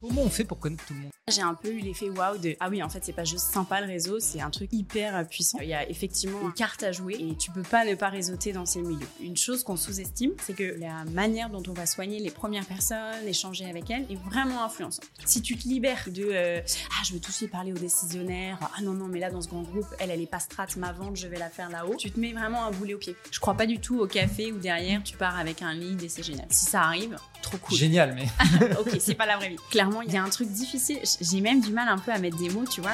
Comment on fait pour connaître tout le monde? J'ai un peu eu l'effet waouh de ah oui en fait c'est pas juste sympa le réseau, c'est un truc hyper euh, puissant. Il y a effectivement une carte à jouer et tu peux pas ne pas réseauter dans ces milieux. Une chose qu'on sous-estime, c'est que la manière dont on va soigner les premières personnes, échanger avec elles, est vraiment influençante. Si tu te libères de euh, ah je veux tout de suite parler aux décisionnaires, ah non non mais là dans ce grand groupe elle elle est pas strat ma vente je vais la faire là-haut, tu te mets vraiment un boulet au pied. Je crois pas du tout au café où derrière tu pars avec un lead et c'est génial. Si ça arrive, trop cool. Génial mais. ok c'est pas la vraie vie. Clairement il y a un truc difficile. J'ai même du mal un peu à mettre des mots, tu vois.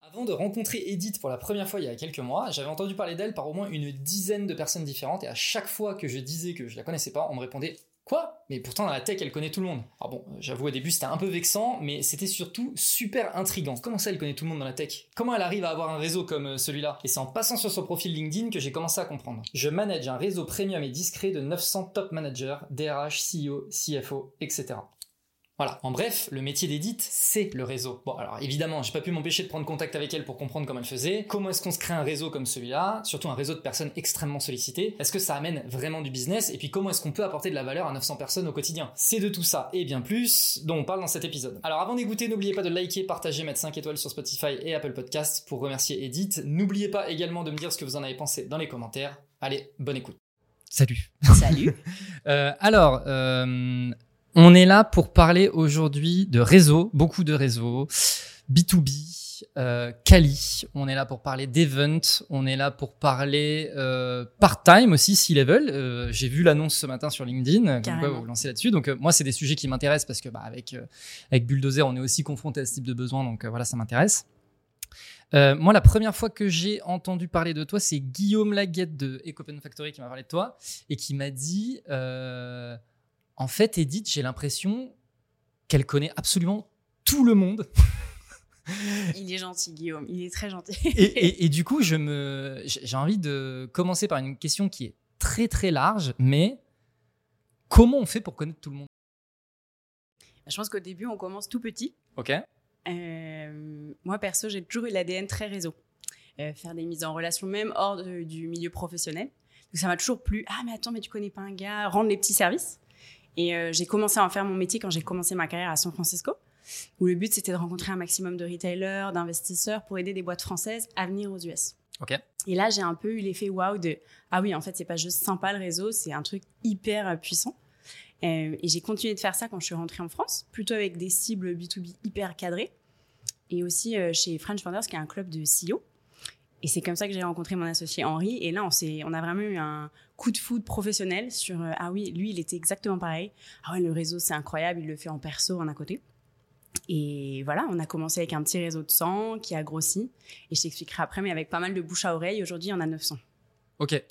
Avant de rencontrer Edith pour la première fois il y a quelques mois, j'avais entendu parler d'elle par au moins une dizaine de personnes différentes et à chaque fois que je disais que je la connaissais pas, on me répondait Quoi? Mais pourtant dans la tech elle connaît tout le monde. Alors bon, j'avoue au début c'était un peu vexant, mais c'était surtout super intrigant. Comment ça elle connaît tout le monde dans la tech? Comment elle arrive à avoir un réseau comme euh, celui-là? Et c'est en passant sur son profil LinkedIn que j'ai commencé à comprendre. Je manage un réseau premium et discret de 900 top managers, DRH, CEO, CFO, etc. Voilà. En bref, le métier d'édite, c'est le réseau. Bon, alors évidemment, j'ai pas pu m'empêcher de prendre contact avec elle pour comprendre comment elle faisait. Comment est-ce qu'on se crée un réseau comme celui-là? Surtout un réseau de personnes extrêmement sollicitées. Est-ce que ça amène vraiment du business? Et puis comment est-ce qu'on peut apporter de la valeur à 900 personnes au quotidien? C'est de tout ça et bien plus dont on parle dans cet épisode. Alors avant d'écouter, n'oubliez pas de liker, partager, mettre 5 étoiles sur Spotify et Apple Podcasts pour remercier Edith. N'oubliez pas également de me dire ce que vous en avez pensé dans les commentaires. Allez, bonne écoute. Salut. Salut. euh, alors, euh, on est là pour parler aujourd'hui de réseaux, beaucoup de réseaux, B2B, euh, Kali. On est là pour parler d'event. On est là pour parler euh, part-time aussi, si level. Euh, J'ai vu l'annonce ce matin sur LinkedIn, comme quoi vous vous lancez là-dessus. Donc euh, moi, c'est des sujets qui m'intéressent parce que bah, avec euh, avec Bulldozer, on est aussi confronté à ce type de besoin. Donc euh, voilà, ça m'intéresse. Euh, moi, la première fois que j'ai entendu parler de toi, c'est Guillaume Laguette de Ecopen Factory qui m'a parlé de toi et qui m'a dit euh, en fait, Edith, j'ai l'impression qu'elle connaît absolument tout le monde. il est gentil, Guillaume. Il est très gentil. et, et, et, du coup, je me, j'ai envie de commencer par une question qui est très très large, mais comment on fait pour connaître tout le monde? Je pense qu'au début, on commence tout petit. Ok. Euh, moi, perso, j'ai toujours eu l'ADN très réseau. Euh, faire des mises en relation, même hors de, du milieu professionnel. Donc, ça m'a toujours plu. Ah, mais attends, mais tu connais pas un gars? Rendre les petits services. Et euh, j'ai commencé à en faire mon métier quand j'ai commencé ma carrière à San Francisco, où le but c'était de rencontrer un maximum de retailers, d'investisseurs pour aider des boîtes françaises à venir aux US. Et là, j'ai un peu eu l'effet waouh de ah oui, en fait, c'est pas juste sympa le réseau, c'est un truc hyper euh, puissant. Euh, et j'ai continué de faire ça quand je suis rentrée en France, plutôt avec des cibles B2B hyper cadrées. Et aussi euh, chez French Founders, qui est un club de CEO. Et c'est comme ça que j'ai rencontré mon associé Henri. Et là, on, on a vraiment eu un coup de foudre professionnel sur euh, ah oui, lui, il était exactement pareil. Ah ouais, le réseau, c'est incroyable, il le fait en perso, en à côté. Et voilà, on a commencé avec un petit réseau de 100 qui a grossi. Et je t'expliquerai après, mais avec pas mal de bouche à oreille. Aujourd'hui, on a 900. Ok.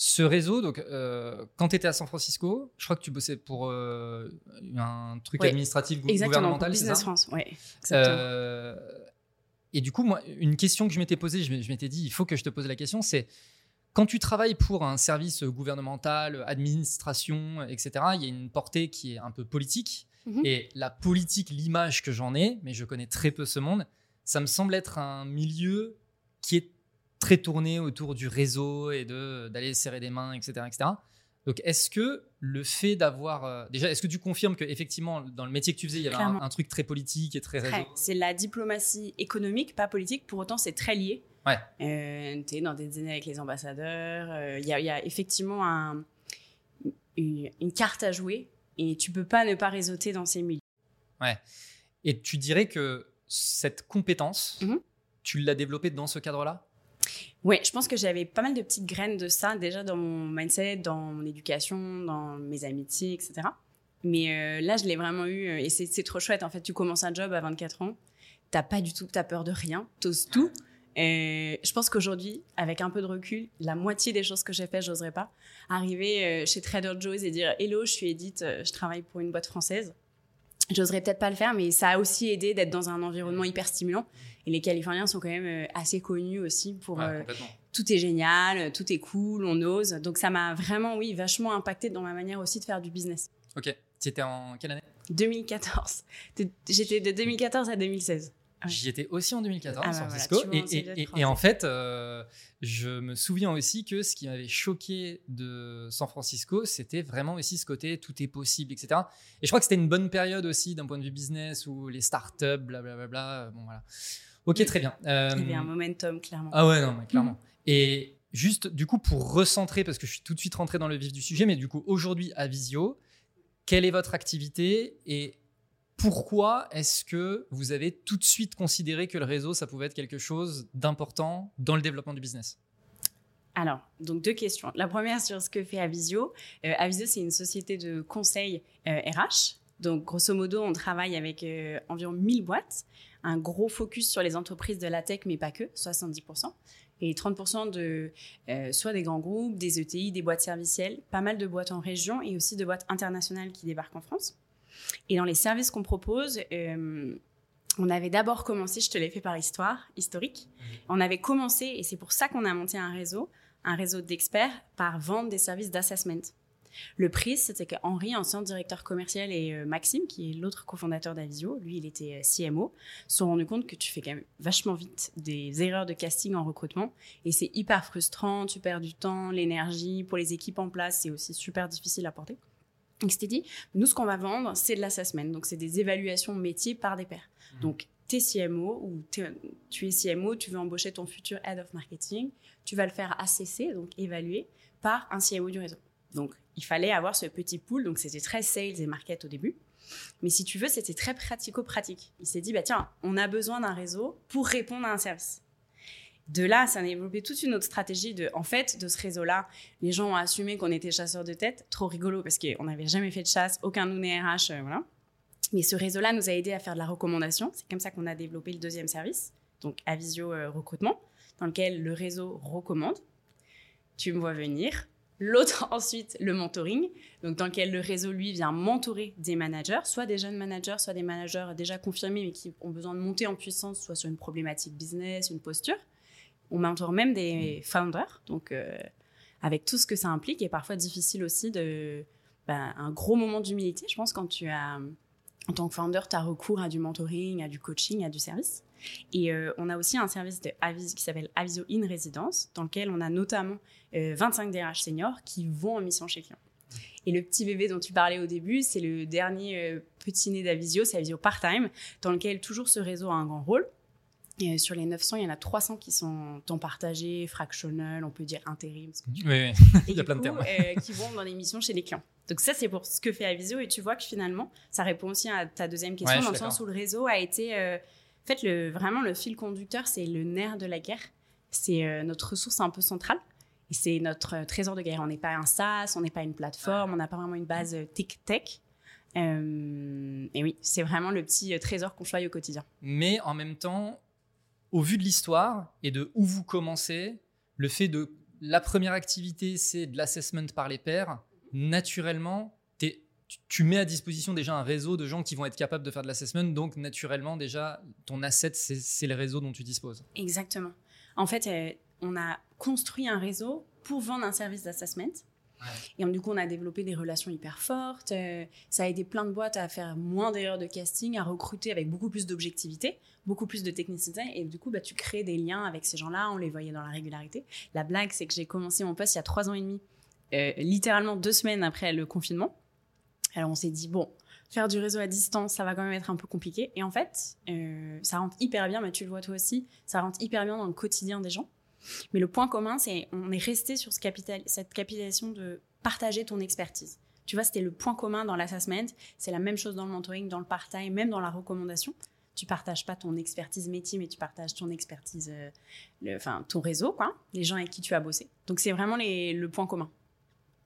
Ce réseau, donc, euh, quand tu étais à San Francisco, je crois que tu bossais pour euh, un truc administratif Exactement, gouvernemental, c'est ça? Business France, ouais. Euh, et du coup, moi, une question que je m'étais posée, je m'étais dit, il faut que je te pose la question, c'est quand tu travailles pour un service gouvernemental, administration, etc., il y a une portée qui est un peu politique. Mhm. Et la politique, l'image que j'en ai, mais je connais très peu ce monde, ça me semble être un milieu qui est très tourné autour du réseau et de d'aller serrer des mains, etc., etc. Donc, est-ce que le fait d'avoir euh, déjà, est-ce que tu confirmes que effectivement dans le métier que tu faisais, il y avait un, un, truc très politique et très Très. C'est la diplomatie économique, pas politique. Pour autant, c'est très lié. Ouais. Euh, tu es dans des dîners avec les ambassadeurs. Il euh, y, y, a effectivement un, une, une, carte à jouer et tu peux pas ne pas réseauter dans ces milieux. Ouais. Et tu dirais que cette compétence, mm -hmm. tu l'as développée dans ce cadre-là? Oui, je pense que j'avais pas mal de petites graines de ça déjà dans mon mindset, dans mon éducation, dans mes amitiés, etc. Mais euh, là, je l'ai vraiment eu et c'est trop chouette. En fait, tu commences un job à 24 ans, t'as pas du tout, t'as peur de rien, t'oses tout. Et je pense qu'aujourd'hui, avec un peu de recul, la moitié des choses que j'ai fait, j'oserais pas. Arriver euh, chez Trader Joe's et dire Hello, je suis Edith, euh, je travaille pour une boîte française. J'oserais peut-être pas le faire, mais ça a aussi aidé d'être dans un environnement hyper stimulant. Et les Californiens sont quand même euh, assez connus aussi pour ouais, euh, tout est génial, tout est cool, on ose. Donc ça m'a vraiment, oui, vachement impacté dans ma manière aussi de faire du business. Ok. Tu étais en quelle année? 2014. J'étais de 2014 à 2016. J'y étais aussi en 2014 Ah, San bah Francisco. et, déjà et- et- croisés. et en fait, euh, je me souviens aussi que ce qui m'avait choqué de San Francisco, c'était vraiment aussi ce côté tout est possible, etc. Et je crois que c'était une bonne période aussi d'un point de vue business où les startups, blablabla. Bon, voilà. Ok, très bien. Euh, Il y avait un momentum, clairement. ah ouais, non, mais clairement. Mhm. Et juste, du coup, pour recentrer, parce que je suis tout de suite rentré dans le vif du sujet, mais du coup, aujourd'hui, à Visio, quelle est votre activité et pourquoi est-ce que vous avez tout de suite considéré que le réseau, ça pouvait être quelque chose d'important dans le développement du business? Alors, donc deux questions. La première sur ce que fait Avisio. Euh, Avisio, c'est une société de conseil euh, RH. Donc, grosso modo, on travaille avec euh, environ 1000 boîtes. Un gros focus sur les entreprises de la tech, mais pas que, 70%. Et 30% de euh, soit des grands groupes, des ETI, des boîtes servicielles, pas mal de boîtes en région et aussi de boîtes internationales qui débarquent en France. Et dans les services qu'on propose, euh, on avait d'abord commencé, je te l'ai fait par histoire, historique. On avait commencé, et c'est pour ça qu'on a monté un réseau, un réseau d'experts, par vendre des services d'assessment. Le prix, c'était qu'Henri, ancien directeur commercial, et euh, Maxime, qui est l'autre cofondateur d'Avisio, lui, il était euh, CMO, se sont rendus compte que tu fais quand même vachement vite des erreurs de casting en recrutement. Et c'est hyper frustrant, tu perds du temps, l'énergie. Pour les équipes en place, c'est aussi super difficile à porter. Donc, c'était dit, nous, ce qu'on va vendre, c'est de l'assessment. Donc, c'est des évaluations métiers par des pairs. Donc, t'es CMO ou tu es CMO, tu veux embaucher ton futur Head of Marketing, tu vas le faire ACC, donc évaluer, par un CMO du réseau. Donc, il fallait avoir ce petit pool, donc c'était très sales et market au début. Mais si tu veux, c'était très pratico-pratique. Il s'est dit, bah tiens, on a besoin d'un réseau pour répondre à un service. De là, ça a développé toute une autre stratégie de, en fait, de ce réseau-là. Les gens ont assumé qu'on était chasseurs de tête. Trop rigolo parce qu'on n'avait jamais fait de chasse, aucun de nous n'est RH, euh, voilà. Mais ce réseau-là nous a aidé à faire de la recommandation. C'est comme ça qu'on a développé le deuxième service, donc Avisio euh, Recrutement, dans lequel le réseau recommande. Tu me vois venir. L'autre, ensuite, le mentoring, donc dans lequel le réseau, lui, vient mentorer des managers, soit des jeunes managers, soit des managers déjà confirmés, mais qui ont besoin de monter en puissance, soit sur une problématique business, une posture. On mentor même des founders, donc euh, avec tout ce que ça implique, et parfois difficile aussi de... ben, un gros moment d'humilité, je pense, quand tu as en tant que founder, tu as recours à du mentoring, à du coaching, à du service. Et euh, on a aussi un service de Avis- qui s'appelle Aviso In Residence, dans lequel on a notamment euh, 25 DRH seniors qui vont en mission chez client. Et le petit bébé dont tu parlais au début, c'est le dernier euh, petit né d'Avisio, c'est Avisio Part-Time, dans lequel toujours ce réseau a un grand rôle. Et euh, sur les 900, il y en a 300 qui sont temps partagé, fractional, on peut dire intérim, ce que tu Oui, Il y a plein de termes. euh, qui vont dans les missions chez les clients. Donc ça, c'est pour ce que fait Avisio. Et tu vois que finalement, ça répond aussi à ta deuxième question, Ouais, dans le sens où le réseau a été... en fait, le, vraiment, le fil conducteur, c'est le nerf de la guerre. C'est euh, notre ressource un peu centrale. Et c'est notre euh, trésor de guerre. On n'est pas un SaaS, on n'est pas une plateforme, on n'a pas vraiment une base tech-tech. Euh, et oui, c'est vraiment le petit trésor qu'on choisit au quotidien. Mais en même temps, au vu de l'histoire et de où vous commencez, le fait de la première activité, c'est de l'assessment par les pairs, naturellement, tu- mets à disposition déjà un réseau de gens qui vont être capables de faire de l'assessment, donc naturellement déjà, ton asset, c'est le réseau dont tu disposes. Exactement. En fait, euh, on a construit un réseau pour vendre un service d'assessment. Et du coup, on a développé des relations hyper fortes. euh, ça a aidé plein de boîtes à faire moins d'erreurs de casting, à recruter avec beaucoup plus d'objectivité, beaucoup plus de technicité. Et du coup, bah, tu crées des liens avec ces gens-là. On les voyait dans la régularité. La blague, c'est que j'ai commencé mon poste il y a trois ans et demi, euh, littéralement deux semaines après le confinement. Alors, on s'est dit, bon, faire du réseau à distance, ça va quand même être un peu compliqué. Et en fait, euh, ça rentre hyper bien, mais tu le vois toi aussi, ça rentre hyper bien dans le quotidien des gens. Mais le point commun, c'est on est resté sur ce capital, cette capitalisation de partager ton expertise. Tu vois, c'était le point commun dans l'assessment. C'est la même chose dans le mentoring, dans le part-time, même dans la recommandation. Tu partages pas ton expertise métier, mais tu partages ton expertise, euh, enfin ton réseau, quoi, les gens avec qui tu as bossé. Donc c'est vraiment le point commun.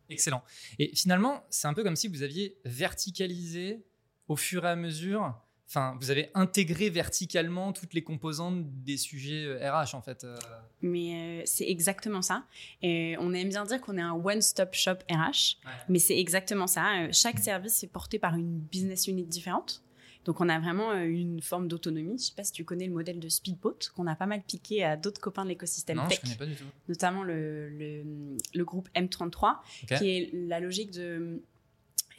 Excellent. Et finalement, c'est un peu comme si vous aviez verticalisé au fur et à mesure, enfin, vous avez intégré verticalement toutes les composantes des sujets euh, RH, en fait. euh. Mais euh, c'est exactement ça. Et on aime bien dire qu'on est un one-stop shop RH, mais c'est exactement ça. Euh, Chaque service est porté par une business unit différente. Donc on a vraiment euh, une forme d'autonomie. Je sais pas si tu connais le modèle de Speedboat qu'on a pas mal piqué à d'autres copains de l'écosystème tech, je connais pas du tout. notamment le, le, le groupe M33, Ok. qui est la logique de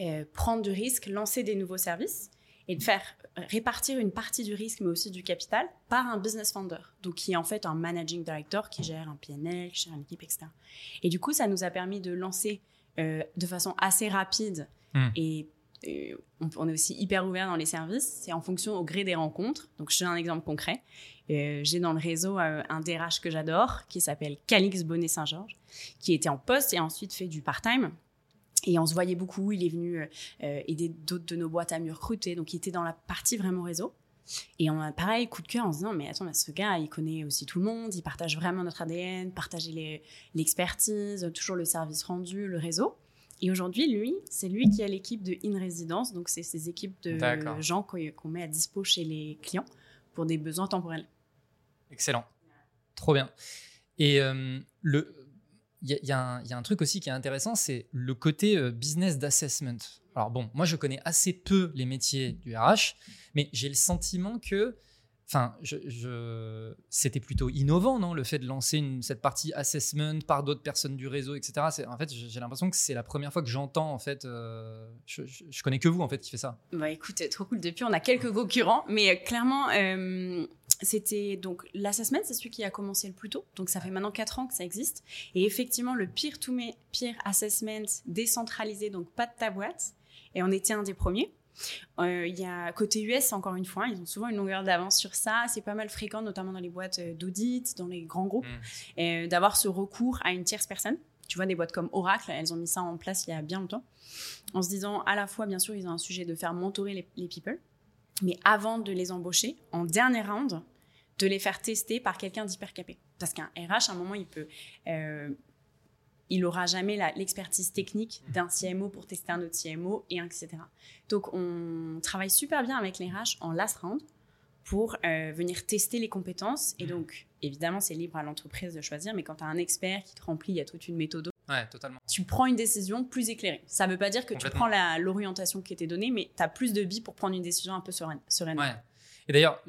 euh, prendre du risque, lancer des nouveaux services et de faire répartir une partie du risque, mais aussi du capital, par un business founder, donc qui est en fait un managing director qui gère un PNL, qui gère une équipe, etc. Et du coup, ça nous a permis de lancer euh, de façon assez rapide Hmm. et on, est aussi hyper ouvert dans les services. C'est en fonction au gré des rencontres. Donc, je donne un exemple concret. Euh, J'ai dans le réseau euh, un DRH que j'adore qui s'appelle Calix Bonnet-Saint-Georges, qui était en poste et ensuite fait du part-time. Et on se voyait beaucoup. Il est venu euh, aider d'autres de nos boîtes à mieux recruter. Donc, il était dans la partie vraiment réseau. Et on a pareil, coup de cœur en se disant, mais attends, ce gars, il connaît aussi tout le monde, il partage vraiment notre ADN, partager l'expertise, toujours le service rendu, le réseau. Et aujourd'hui, lui, c'est lui qui a l'équipe de In Residence, donc c'est ces équipes de gens qu'on met à dispo chez les clients pour des besoins temporels. Excellent. Trop bien. Et euh, le, y, y il y a un truc aussi qui est intéressant, c'est le côté euh, business d'assessment. Alors bon, moi je connais assez peu les métiers du RH, mais j'ai le sentiment que, enfin, c'était plutôt innovant, non, le fait de lancer cette partie assessment par d'autres personnes du réseau, etc. En fait, j'ai l'impression que c'est la première fois que j'entends, en fait, euh, je, connais que vous en fait qui fait ça. Bah écoute, trop cool. Depuis, on a quelques concurrents, mais euh, clairement, euh, c'était donc l'assessment, c'est celui qui a commencé le plus tôt. Donc ça fait maintenant 4 ans que ça existe. Et effectivement, le peer to me- peer assessment décentralisé, donc pas de ta boîte. Et on était un des premiers. Euh, Il y a côté US, encore une fois, ils ont souvent une longueur d'avance sur ça. C'est pas mal fréquent, notamment dans les boîtes euh, d'audit, dans les grands groupes, Mm. euh, d'avoir ce recours à une tierce personne. Tu vois, des boîtes comme Oracle, elles ont mis ça en place il y a bien longtemps, en se disant à la fois, bien sûr, ils ont un sujet de faire mentorer les, les people, mais avant de les embaucher, en dernier round, de les faire tester par quelqu'un d'hyper capé. Parce qu'un RH, à un moment, il peut. euh, il n'aura jamais l'expertise technique d'un CMO pour tester un autre CMO, et etc. Donc, on travaille super bien avec les RH en last round pour euh, venir tester les compétences. Et donc, évidemment, c'est libre à l'entreprise de choisir, mais quand tu as un expert qui te remplit, il y a toute une méthode Ouais, totalement. tu prends une décision plus éclairée. Ça ne veut pas dire que tu prends l'orientation qui était donnée, mais tu as plus de billes pour prendre une décision un peu sereine. sereine. Ouais. Et d'ailleurs,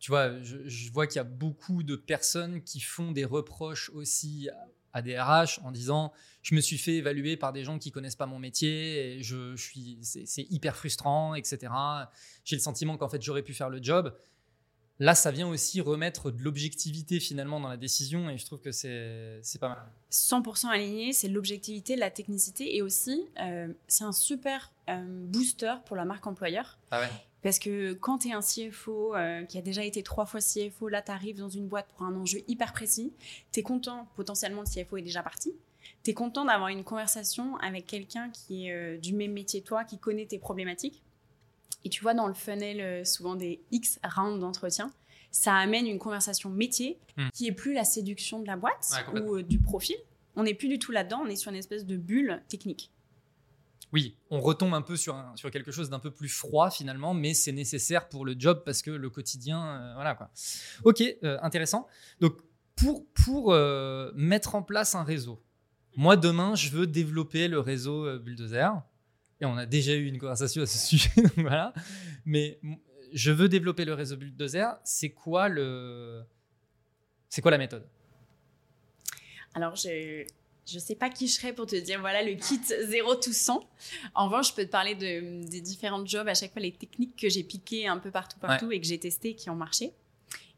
tu vois, je, je vois qu'il y a beaucoup de personnes qui font des reproches aussi à des RH en disant je me suis fait évaluer par des gens qui connaissent pas mon métier et je, je suis c'est hyper frustrant etc j'ai le sentiment qu'en fait j'aurais pu faire le job. Là ça vient aussi remettre de l'objectivité finalement dans la décision et je trouve que c'est c'est pas mal. 100% aligné, c'est l'objectivité, la technicité et aussi, euh, c'est un super euh, booster pour la marque employeur. ah ouais Parce que quand tu es un CFO euh, qui a déjà été trois fois CFO, là, tu arrives dans une boîte pour un enjeu hyper précis, tu es content, potentiellement le CFO est déjà parti, tu es content d'avoir une conversation avec quelqu'un qui est euh, du même métier que toi, qui connaît tes problématiques. Et tu vois, dans le funnel, euh, souvent des X rounds d'entretien, ça amène une conversation métier Hmm. qui est plus la séduction de la boîte Ouais, ou du profil. On n'est plus du tout là-dedans, on est sur une espèce de bulle technique. Oui, on retombe un peu sur, sur quelque chose d'un peu plus froid finalement, mais c'est nécessaire pour le job parce que le quotidien, euh, voilà quoi. Ok, euh, intéressant. Donc pour, pour euh, mettre en place un réseau, moi demain je veux développer le réseau Bulldozer, et on a déjà eu une conversation à ce sujet, voilà. Mais je veux développer le réseau Bulldozer, c'est quoi le, quoi la méthode? Alors, je je sais pas qui je serais pour te dire voilà le kit 0 tout 100. En revanche, je peux te parler de, des différents jobs, à chaque fois les techniques que j'ai piquées un peu partout, partout et que j'ai testées qui ont marché.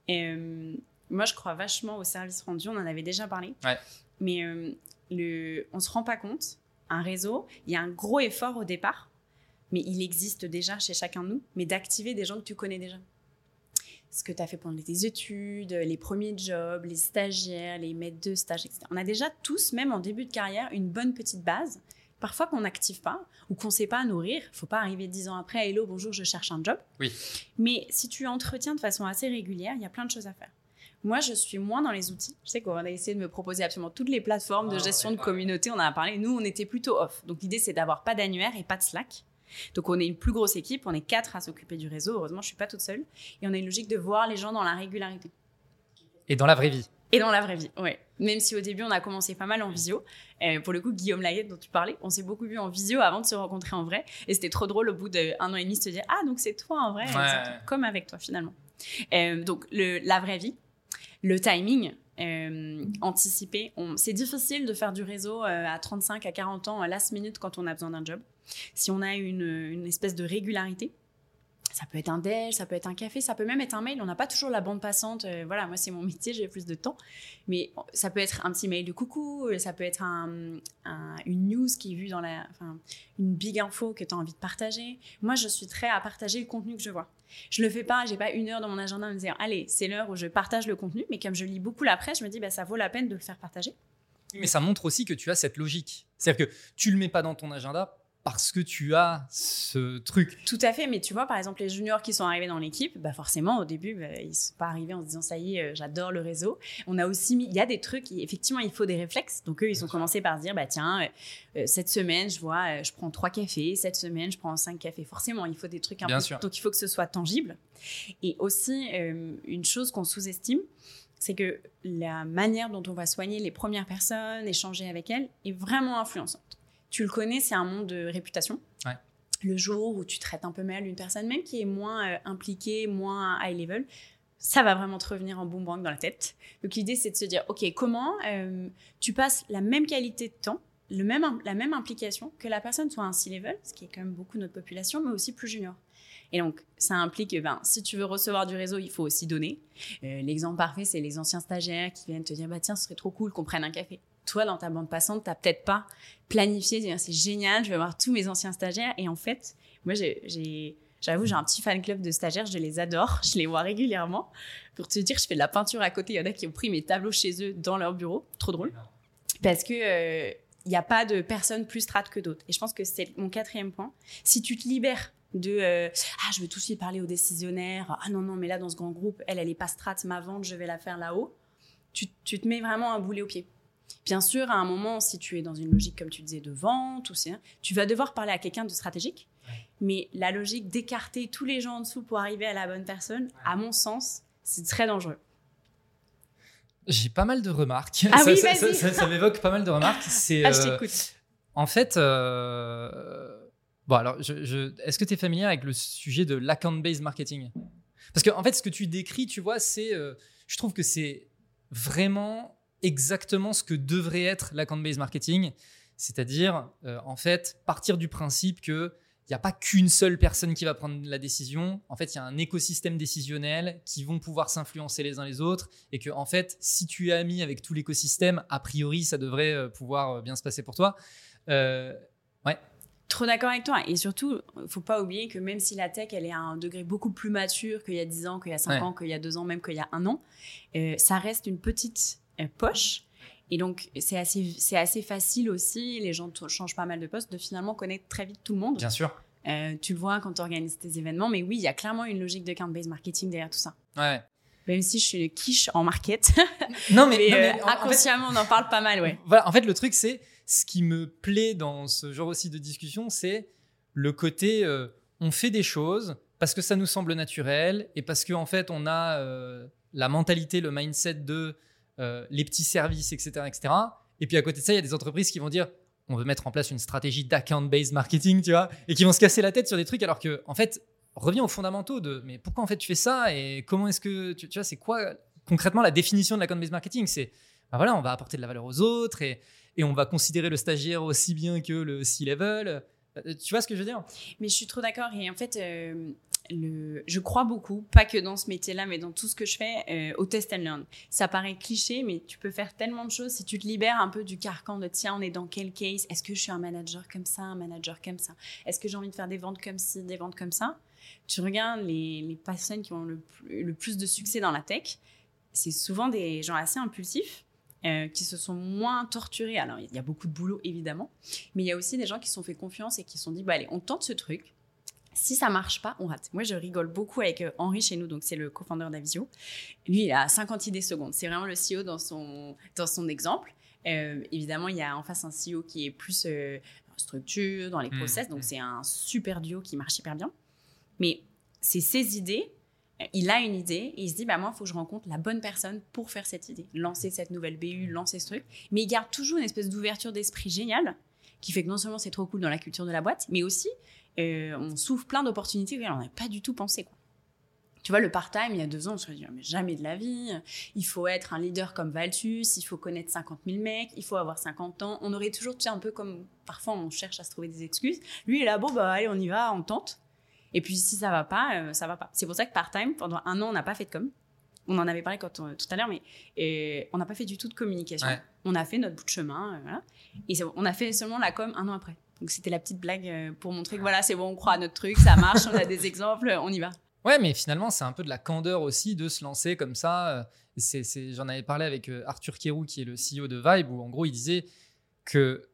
Et, euh, moi, je crois vachement au service rendu, on en avait déjà parlé. Ouais. Mais euh, le, on se rend pas compte, un réseau, il y a un gros effort au départ, mais il existe déjà chez chacun de nous, mais d'activer des gens que tu connais déjà ce que tu as fait pendant tes études, les premiers jobs, les stagiaires, les maîtres de stage, etc. On a déjà tous, même en début de carrière, une bonne petite base. Parfois qu'on n'active pas ou qu'on ne sait pas nourrir. Il faut pas arriver dix ans après, hello, bonjour, je cherche un job. Oui. Mais si tu entretiens de façon assez régulière, il y a plein de choses à faire. Moi, je suis moins dans les outils. Je sais qu'on a essayé de me proposer absolument toutes les plateformes de Ah, gestion de communauté. On en a parlé. Nous, on était plutôt off. Donc, l'idée, c'est d'avoir pas d'annuaire et pas de Slack. Donc, on est une plus grosse équipe. On est quatre à s'occuper du réseau. Heureusement, je suis pas toute seule. Et on a une logique de voir les gens dans la régularité. Et dans la vraie vie Et dans la vraie vie, ouais. Même si au début, on a commencé pas mal en visio. Euh, pour le coup, Guillaume Layette, dont tu parlais, on s'est beaucoup vu en visio avant de se rencontrer en vrai. Et c'était trop drôle au bout d'un an et demi de se dire Ah, donc c'est toi en vrai. Ouais. Comme avec toi, finalement. Euh, donc, le, la vraie vie, le timing, euh, anticipé. On- C'est difficile de faire du réseau euh, à 35, à 40 ans, à last minute, quand on a besoin d'un job. Si on a une, espèce de régularité, ça peut être un déj, ça peut être un café, ça peut même être un mail. On n'a pas toujours la bande passante. euh, voilà, moi, c'est mon métier, j'ai plus de temps. Mais ça peut être un petit mail de coucou, euh, ça peut être un- un- une news qui est vue dans la. Enfin, une big info que tu as envie de partager. Moi, je suis très à partager le contenu que je vois. Je le fais pas, j'ai pas une heure dans mon agenda à me dire, allez, c'est l'heure où je partage le contenu. Mais comme je lis beaucoup la presse, je me dis, bah, ça vaut la peine de le faire partager. Mais ça montre aussi que tu as cette logique. C'est-à-dire que tu le mets pas dans ton agenda parce que tu as ce truc. Tout à fait, mais tu vois, par exemple, les juniors qui sont arrivés dans l'équipe, bah forcément, au début, bah, ils ne sont pas arrivés en se disant ça y est, euh, j'adore le réseau. On a aussi mis, il y a des trucs, effectivement, il faut des réflexes. Donc, eux, ils ont commencé par se dire, bah tiens, euh, euh, cette semaine, je vois, euh, je prends trois cafés, cette semaine, je prends cinq cafés. Forcément, il faut des trucs un Bien peu. sûr. Donc, il faut que ce soit tangible. Et aussi, euh, une chose qu'on sous-estime, c'est que la manière dont on va soigner les premières personnes, échanger avec elles, est vraiment influençante. Tu le connais, c'est un monde de réputation. Ouais. Le jour où tu traites un peu mal une personne, même qui est moins euh, impliquée, moins high level, ça va vraiment te revenir en boomerang dans la tête. Donc l'idée, c'est de se dire, OK, comment euh, tu passes la même qualité de temps, le même, la même implication, que la personne soit un C-level, ce qui est quand même beaucoup notre population, mais aussi plus junior. Et donc, ça implique que ben, si tu veux recevoir du réseau, il faut aussi donner. Euh, L'exemple parfait, c'est les anciens stagiaires qui viennent te dire bah, Tiens, ce serait trop cool qu'on prenne un café. Toi, dans ta bande passante, tu n'as peut-être pas planifié, c'est génial, je vais voir tous mes anciens stagiaires. Et en fait, moi, j'ai-. J'avoue, j'ai un petit fan club de stagiaires, je les adore, je les vois régulièrement. Pour te dire, je fais de la peinture à côté. Il y en a qui ont pris mes tableaux chez eux dans leur bureau, trop drôle. Parce que euh, il n'y a pas de personne plus strat que d'autres. Et je pense que c'est mon quatrième point. Si tu te libères de euh, ah je veux tout de suite parler aux décisionnaires ah non non mais là dans ce grand groupe elle elle est pas strat ma vente je vais la faire là-haut tu, tu te mets vraiment un boulet au pied bien sûr à un moment si tu es dans une logique comme tu disais de vente ou tu vas devoir parler à quelqu'un de stratégique. Mais la logique d'écarter tous les gens en dessous pour arriver à la bonne personne à mon sens c'est très dangereux. J'ai pas mal de remarques. Ah ça, oui, ça- ça- ça- ça m'évoque pas mal de remarques. C'est, ah je euh, t'écoute. En fait, euh, bon alors, je, je- est-ce que tu es familier avec le sujet de l'account-based marketing? Parce que en fait, ce que tu décris, tu vois, c'est, euh, je trouve que c'est vraiment exactement ce que devrait être l'account-based marketing, c'est-à-dire, euh, en fait, partir du principe que il n'y a pas qu'une seule personne qui va prendre la décision. En fait, il y a un écosystème décisionnel qui vont pouvoir s'influencer les uns les autres. Et que, en fait, si tu es ami avec tout l'écosystème, a priori, ça devrait euh, pouvoir euh, bien se passer pour toi. Euh, Trop d'accord avec toi. Et surtout, faut pas oublier que même si la tech, elle est à un degré beaucoup plus mature qu'il y a 10 ans, qu'il y a 5 Ouais. ans, qu'il y a 2 ans, même qu'il y a un an, euh, ça reste une petite poche. Et donc, c'est assez, c'est assez facile aussi, les gens changent pas mal de postes, de finalement connaître très vite tout le monde. bien sûr. Euh, tu le vois quand tu organises tes événements, mais oui, il y a clairement une logique de count-based marketing derrière tout ça. Ouais. Même si je suis une quiche en market, Non, mais, mais, non, mais euh, en- en fait- inconsciemment, on en parle pas mal, ouais. Voilà, en fait, le truc, c'est ce qui me plaît dans ce genre aussi de discussion, c'est le côté euh, on fait des choses parce que ça nous semble naturel et parce qu'en en fait, on a euh, la mentalité, le mindset de euh, les petits services, etc., etc. Et puis à côté de ça, il y a des entreprises qui vont dire on veut mettre en place une stratégie d'account-based marketing, tu vois, et qui vont se casser la tête sur des trucs alors que, en fait, reviens aux fondamentaux de mais pourquoi en fait tu fais ça et comment est-ce que tu, vois, c'est quoi concrètement la définition de l'account-based marketing? C'est bah voilà, on va apporter de la valeur aux autres et, et on va considérer le stagiaire aussi bien que le C-level. Euh, Tu vois ce que je veux dire? Mais je suis trop d'accord. Et en fait, euh, je crois beaucoup, pas que dans ce métier-là, mais dans tout ce que je fais, euh, au test and learn. Ça paraît cliché, mais tu peux faire tellement de choses si tu te libères un peu du carcan de tiens, on est dans quel case? Est-ce que je suis un manager comme ça, un manager comme ça? Est-ce que j'ai envie de faire des ventes comme ci, des ventes comme ça? Tu regardes les, personnes qui ont le, plus- le plus de succès dans la tech, c'est souvent des gens assez impulsifs. euh, qui se sont moins torturés. Alors, il y a beaucoup de boulot, évidemment, mais il y a aussi des gens qui se sont fait confiance et qui se sont dit, bah, allez, on tente ce truc. Si ça marche pas, on rate. Moi, je rigole beaucoup avec euh, Henri chez nous, donc c'est le co-founder d'Avisio. Lui, il a 50 idées secondes. C'est vraiment le CEO dans son, dans son exemple. Euh, évidemment, il y a en face un CEO qui est plus euh, en structure, dans les Mm, process, donc mm. c'est un super duo qui marche hyper bien. Mais c'est ses idées. euh, Il a une idée et il se dit, bah moi, il faut que je rencontre la bonne personne pour faire cette idée. Lancer cette nouvelle BU, lancer ce truc. Mais il garde toujours une espèce d'ouverture d'esprit géniale qui fait que non seulement c'est trop cool dans la culture de la boîte, mais aussi euh, on s'ouvre plein d'opportunités auxquelles on n'avait pas du tout pensé. Quoi. Tu vois, le part-time, il y a deux ans, on se dit, mais jamais de la vie, il faut être un leader comme Valtus, il faut connaître 50 000 mecs, il faut avoir 50 ans. On aurait toujours, tu sais, un peu comme parfois on cherche à se trouver des excuses. Lui, il est là, bon, bah allez, on y va, on tente. Et puis si ça va pas, euh, ça va pas. C'est pour ça que part-time, pendant un an, on n'a pas fait de com. On en avait parlé quand on- tout à l'heure, mais euh, on n'a pas fait du tout de communication. Ouais. On a fait notre bout de chemin, euh, voilà. Et on a fait seulement la com un an après. Donc c'était la petite blague euh, pour montrer que voilà, c'est bon, on croit à notre truc, ça marche, on a des exemples, on y va. Ouais, mais finalement, c'est un peu de la candeur aussi de se lancer comme ça. Euh, j'en avais parlé avec euh, Arthur Kérou, qui est le CEO de Vibe, où en gros, il disait que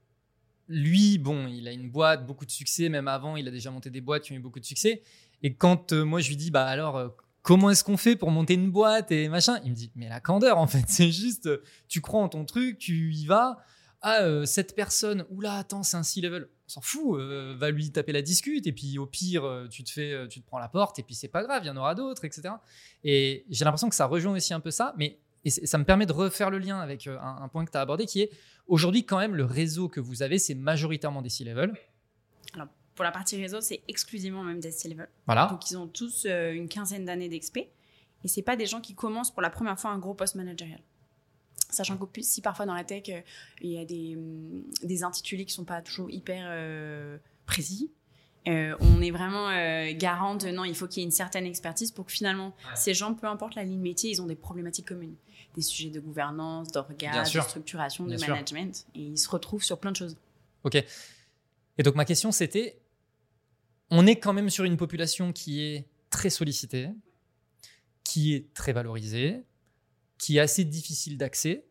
lui, bon, il a une boîte, beaucoup de succès, même avant, il a déjà monté des boîtes qui ont eu beaucoup de succès. Et quand moi, je lui dis, bah alors, comment est-ce qu'on fait pour monter une boîte et machin Il me dit, mais la candeur, en fait, c'est juste, tu crois en ton truc, tu y vas. Ah, euh, cette personne, oula, attends, c'est un C-level. On s'en fout, euh, va lui taper la discute et puis au pire, euh, tu te fais, tu te prends la porte et puis c'est pas grave, il y en aura d'autres, etc. Et j'ai l'impression que ça rejoint aussi un peu ça, mais et ça me permet de refaire le lien avec un, un point que tu as abordé qui est aujourd'hui, quand même, le réseau que vous avez, c'est majoritairement des C-level. Pour la partie réseau, c'est exclusivement même des C-level. Voilà. Donc ils ont tous euh, une quinzaine d'années d'expé. Et c'est pas des gens qui commencent pour la première fois un gros poste managérial. Sachant que si parfois dans la tech, euh, il y a des, hum, des intitulés qui sont pas toujours hyper euh, précis, euh, on est vraiment euh, garant de non, il faut qu'il y ait une certaine expertise pour que finalement Ouais. ces gens, peu importe la ligne métier, ils ont des problématiques communes, des sujets de gouvernance, d'orgas, de structuration, de sûr. management, et ils se retrouvent sur plein de choses. Ok. Et donc ma question c'était, on est quand même sur une population qui est très sollicitée, qui est très valorisée, qui est assez difficile d'accès.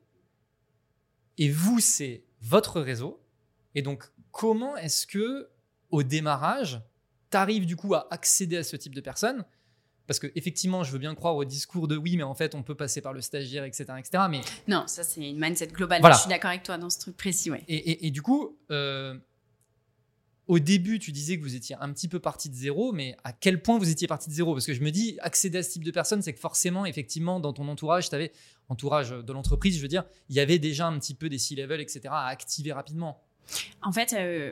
Et vous, c'est votre réseau. Et donc, comment est-ce que, au démarrage, tu arrives du coup à accéder à ce type de personnes? Parce que effectivement, je veux bien croire au discours de oui, mais en fait, on peut passer par le stagiaire, etc., etc. Mais Non, ça c'est une mindset globale. Voilà. Je suis d'accord avec toi dans ce truc précis, ouais. et, et- et du coup, euh, au début, tu disais que vous étiez un petit peu parti de zéro, mais à quel point vous étiez parti de zéro? Parce que je me dis, accéder à ce type de personnes, c'est que forcément, effectivement, dans ton entourage, tu avais, entourage de l'entreprise, je veux dire, il y avait déjà un petit peu des C-level, etc., à activer rapidement. En fait, euh,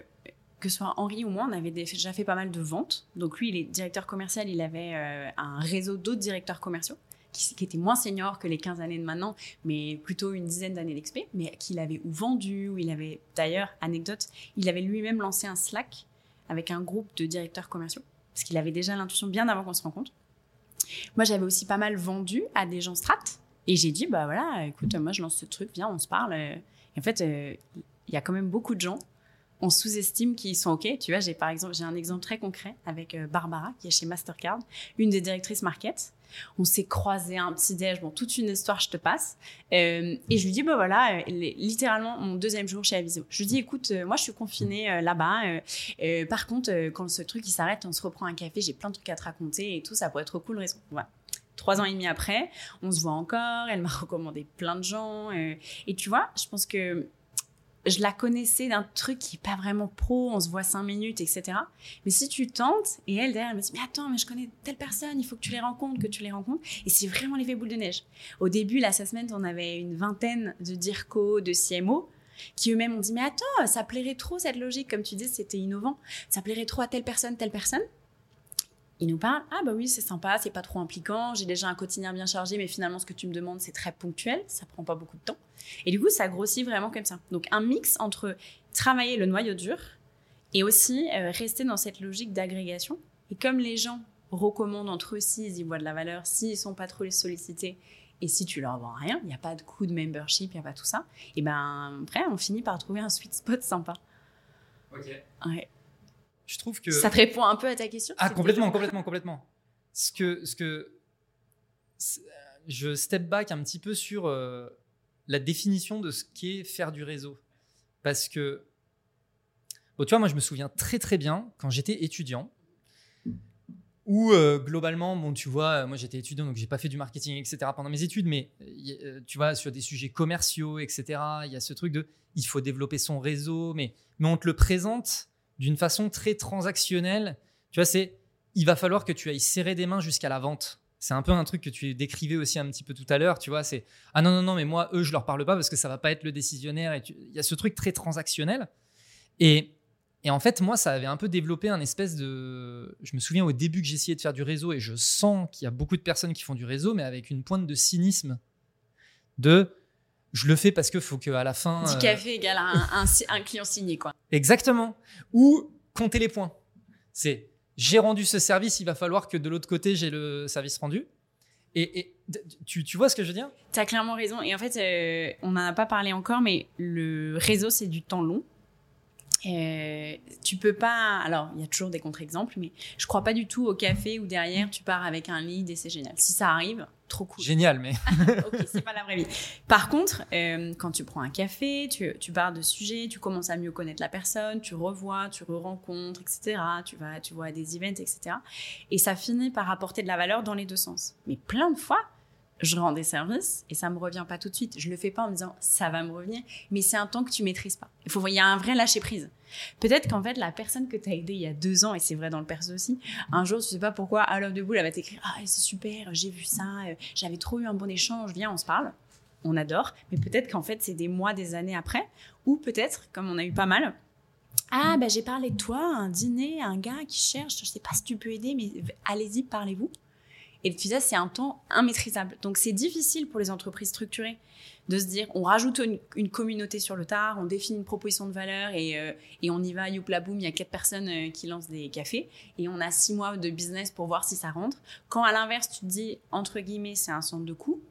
que ce soit Henri ou moi, on avait déjà fait pas mal de ventes. Donc lui, il est directeur commercial, il avait euh, un réseau d'autres directeurs commerciaux qui, étaient moins seniors que les 15 années de maintenant, mais plutôt une dizaine d'années d'expé, mais qu'il avait ou vendu, ou il avait, d'ailleurs, anecdote, il avait lui-même lancé un Slack avec un groupe de directeurs commerciaux, parce qu'il avait déjà l'intuition bien avant qu'on se rencontre. Moi, j'avais aussi pas mal vendu à des gens strat, et j'ai dit, bah voilà, écoute, moi je lance ce truc, viens, on se parle. Et en fait, euh, il y a quand même beaucoup de gens on sous-estime qu'ils sont OK. Tu vois, j'ai par exemple, j'ai un exemple très concret avec euh, Barbara, qui est chez Mastercard, une des directrices market. On s'est croisés à un petit déj, toute une histoire, je te passe. Euh, et je lui dis, bah voilà, euh, littéralement, mon deuxième jour chez Aviso. Je lui dis, écoute, euh, moi, je suis confinée là-bas. par contre, quand ce truc, il s'arrête, on se reprend un café, j'ai plein de trucs à te raconter et tout, ça pourrait être cool. raison. Voilà. Trois ans et demi après, on se voit encore, elle m'a recommandé plein de gens. et tu vois, je pense que je la connaissais d'un truc qui est pas vraiment pro, on se voit cinq minutes, etc. Mais si tu tentes, et elle derrière, elle me dit, mais attends, mais je connais telle personne, il faut que tu les rencontres, que tu les rencontres. Et c'est vraiment l'effet boule de neige. Au début, l'assessment, on avait une vingtaine de DIRCO, de CMO, qui eux-mêmes ont dit, mais attends, ça plairait trop cette logique, comme tu dis, c'était innovant, ça plairait trop à telle personne, telle personne. Ils nous parlent, ah bah oui, c'est sympa, c'est pas trop impliquant, j'ai déjà un quotidien bien chargé, mais finalement, ce que tu me demandes, c'est très ponctuel, ça prend pas beaucoup de temps. Et du coup, ça grossit vraiment comme ça. Donc, un mix entre travailler le noyau dur et aussi euh, rester dans cette logique d'agrégation. Et comme les gens recommandent entre eux s'ils y voient de la valeur, s'ils sont pas trop sollicités, et si tu leur vends rien, il n'y a pas de coût de membership, il n'y a pas tout ça, et ben après, on finit par trouver un sweet spot sympa. Ouais. Je trouve que... Ça te répond un peu à ta question Ah, complètement, complètement, complètement. Ce que, ce que c'est- je step back un petit peu sur euh, la définition de ce qu'est faire du réseau. Parce que, bon, tu vois, moi, je me souviens très, très bien quand j'étais étudiant, où euh, globalement, bon, tu vois, euh, moi, j'étais étudiant, donc j'ai pas fait du marketing, etc. pendant mes études, mais euh, euh, tu vois, sur des sujets commerciaux, etc., il y a ce truc de il faut développer son réseau, mais, mais on te le présente d'une façon très transactionnelle. Tu vois, c'est il va falloir que tu ailles serrer des mains jusqu'à la vente. C'est un peu un truc que tu décrivais aussi un petit peu tout à l'heure, tu vois, c'est ah non non non mais moi eux je leur parle pas parce que ça va pas être le décisionnaire et tu- il y a ce truc très transactionnel et et en fait moi ça avait un peu développé un espèce de je me souviens au début que j'essayais de faire du réseau et je sens qu'il y a beaucoup de personnes qui font du réseau mais avec une pointe de cynisme de je le fais parce que faut qu'à la fin 10 euh, cafés égale un, un, un client signé, quoi. Exactement. Ou compter les points. C'est j'ai rendu ce service, il va falloir que de l'autre côté, j'ai le service rendu. Et, tu, vois ce que je veux dire? Tu as clairement raison. Et en fait, euh, on n'en a pas parlé encore, mais le réseau, c'est du temps long. Euh, tu peux pas. Alors, il y a toujours des contre-exemples, mais je crois pas du tout au café où derrière tu pars avec un lead et c'est génial. Si ça arrive, trop cool. Génial, mais. ok, c'est pas la vraie vie. Par contre, euh, quand tu prends un café, tu, tu pars de sujet, tu commences à mieux connaître la personne, tu revois, tu re-rencontres, etc. Tu vas, tu vois des events, etc. Et ça finit par apporter de la valeur dans les deux sens. Mais plein de fois, je rends des services et ça me revient pas tout de suite. Je le fais pas en me disant ça va me revenir, mais c'est un temps que tu maîtrises pas. Il faut, y a un vrai lâcher prise. Peut-être qu'en fait la personne que tu as aidée il y a deux ans et c'est vrai dans le perso aussi, un jour tu sais pas pourquoi à l'off de boule elle va t'écrire ah c'est super, j'ai vu ça, euh, j'avais trop eu un bon échange, viens on se parle, on adore. Mais peut-être qu'en fait c'est des mois, des années après, ou peut-être comme on a eu pas mal. Ah, ben j'ai parlé de toi, un dîner, un gars qui cherche, je sais pas si tu peux aider, mais allez-y, parlez-vous. Et le ça, c'est un temps immaîtrisable. Donc, c'est difficile pour les entreprises structurées de se dire, on rajoute une, communauté sur le tard, on définit une proposition de valeur et, euh, et on y va, youpla boum, il y a quatre personnes euh, qui lancent des cafés et on a six mois de business pour voir si ça rentre. Quand à l'inverse, tu te dis, entre guillemets, c'est un centre de coût,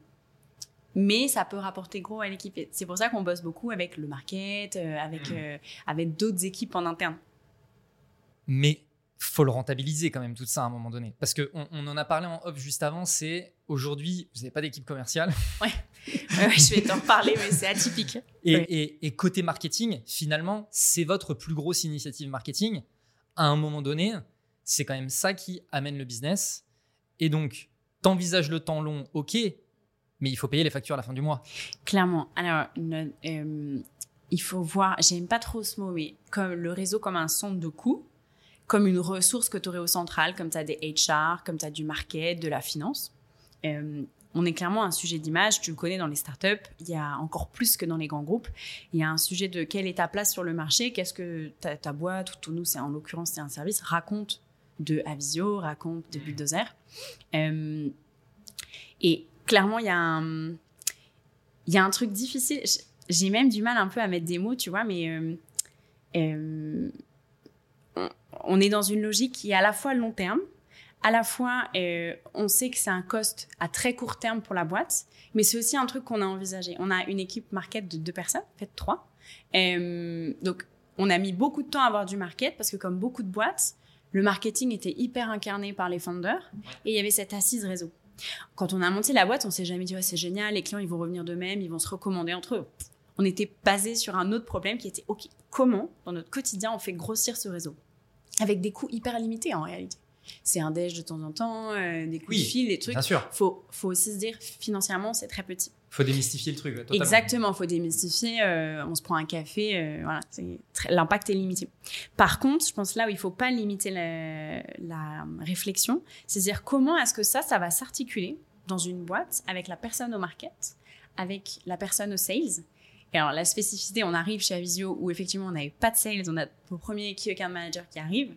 mais ça peut rapporter gros à l'équipe. C'est pour ça qu'on bosse beaucoup avec le market, euh, avec, mmh. avec d'autres équipes en interne. Mais faut le rentabiliser quand même tout ça à un moment donné. Parce qu'on on en a parlé en off juste avant, c'est aujourd'hui, vous n'avez pas d'équipe commerciale. Ouais. je vais t'en reparler, mais c'est atypique. Et, et, côté marketing, finalement, c'est votre plus grosse initiative marketing. À un moment donné, c'est quand même ça qui amène le business. Et donc, t'envisages le temps long, ok, mais il faut payer les factures à la fin du mois. Clairement. Alors, euh, il faut voir, j'aime pas trop ce mot, mais comme le réseau comme un centre de coûts comme une ressource que tu aurais au central, comme tu as des HR, comme tu as du market, de la finance. Euh, on est clairement un sujet d'image, tu le connais dans les startups, il y a encore plus que dans les grands groupes. Il y a un sujet de quelle est ta place sur le marché, qu'est-ce que ta, ta boîte, ou nous, c'est en l'occurrence, c'est un service, raconte de Avisio, raconte de Bulldozer. Euh, et clairement, il y, a un, il y a un truc difficile. J'ai même du mal un peu à mettre des mots, tu vois, mais euh on est dans une logique qui est à la fois long terme, à la fois euh, on sait que c'est un cost à très court terme pour la boîte, mais c'est aussi un truc qu'on a envisagé. On a une équipe market de deux personnes, en fait trois. Euh, donc on a mis beaucoup de temps à avoir du market parce que comme beaucoup de boîtes, le marketing était hyper incarné par les founders et il y avait cette assise réseau. Quand on a monté la boîte, on s'est jamais dit c'est génial, les clients ils vont revenir d'eux-mêmes, ils vont se recommander entre eux. On était basé sur un autre problème qui était ok comment dans notre quotidien on fait grossir ce réseau? Avec des coûts hyper limités en réalité. C'est un déj de temps en temps, euh, des coups de fil, des trucs. Bien sûr. Faut, faut aussi se dire financièrement c'est très petit. Faut démystifier le truc. Totalement. Exactement, faut démystifier. Euh, on se prend un café, euh, voilà, l'impact est limité. Par contre, je pense là où il faut pas limiter la, la réflexion, c'est dire comment est-ce que ça, ça va s'articuler dans une boîte avec la personne au market, avec la personne au sales alors, la spécificité, on arrive chez Avisio où effectivement, on n'avait pas de sales, on a le premier key account manager qui arrive.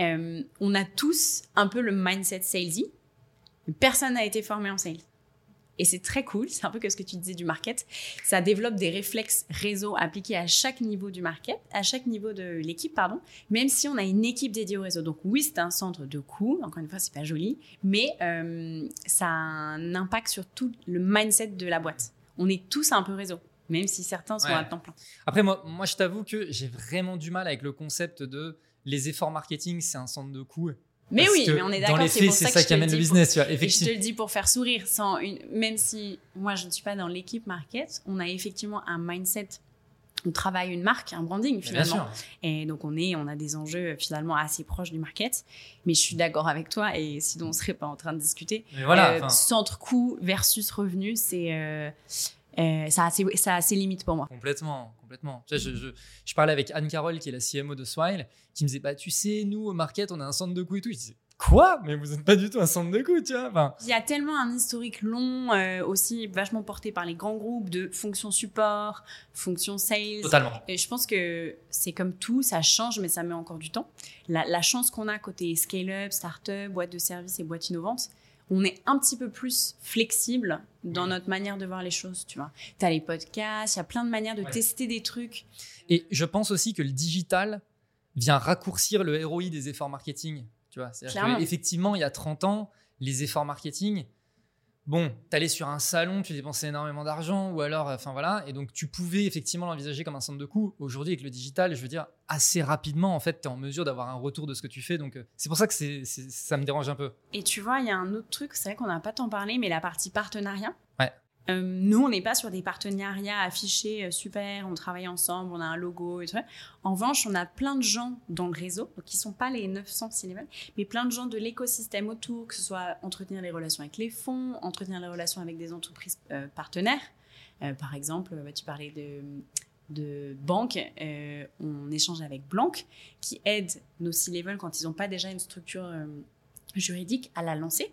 Euh, on a tous un peu le mindset salesy. Personne n'a été formé en sales. Et c'est très cool, c'est un peu que ce que tu disais du market. Ça développe des réflexes réseau appliqués à chaque niveau du market, à chaque niveau de l'équipe, pardon, même si on a une équipe dédiée au réseau. Donc oui, c'est un centre de coût, encore une fois, c'est pas joli, mais euh, ça a un impact sur tout le mindset de la boîte. On est tous un peu réseau même si certains sont à temps plein. Après, moi, moi je t'avoue que j'ai vraiment du mal avec le concept de les efforts marketing, c'est un centre de coût. Mais oui, mais on est d'accord. Dans les faits, c'est ça, qui amène le business. Pour, effectivement. je te le dis pour faire sourire, sans une, même si moi je ne suis pas dans l'équipe market, on a effectivement un mindset. On travaille une marque, un branding finalement. Et donc on est, on a des enjeux finalement assez proches du market. Mais je suis d'accord avec toi et sinon on serait pas en train de discuter. Mais voilà, euh, centre coût versus revenu, c'est euh, euh, ça, a ses, ça a ses limites pour moi. Complètement, complètement. Je, je, je, parlais avec Anne Carole, qui est la CMO de Swile, qui me disait bah, Tu sais, nous, au market, on a un centre de coût et tout. Je disais Quoi? Mais vous n'êtes pas du tout un centre de coût, tu vois? Enfin... Il y a tellement un historique long, euh, aussi vachement porté par les grands groupes de fonction support, fonction sales. Totalement. Et je pense que c'est comme tout, ça change, mais ça met encore du temps. La, la chance qu'on a côté scale-up, start-up, boîte de services et boîte innovante, on est un petit peu plus flexible dans notre manière de voir les choses, tu vois. Tu as les podcasts, il y a plein de manières de tester des trucs. Et je pense aussi que le digital vient raccourcir le ROI des efforts marketing. Tu vois, que, effectivement, il y a 30 ans, les efforts marketing, bon, t'allais sur un salon, tu dépensais énormément d'argent, ou alors, enfin voilà, et donc tu pouvais effectivement l'envisager comme un centre de coût. Aujourd'hui, avec le digital, je veux dire, assez rapidement, en fait, tu es en mesure d'avoir un retour de ce que tu fais. Donc, euh, c'est pour ça que c'est- ça me dérange un peu. Et tu vois, il y a un autre truc, c'est vrai qu'on n'a pas tant parlé, mais la partie partenariat. Ouais. Euh, nous, on n'est pas sur des partenariats affichés euh, super, on travaille ensemble, on a un logo et. En revanche, on a plein de gens dans le réseau, qui sont pas les 900 cinémas, mais plein de gens de l'écosystème autour, que ce soit entretenir les relations avec les fonds, entretenir les relations avec des entreprises euh, partenaires. Par exemple, tu parlais de, de banque, on échange avec Blanc, qui aide nos C-level quand ils n'ont pas déjà une structure juridique à la lancer.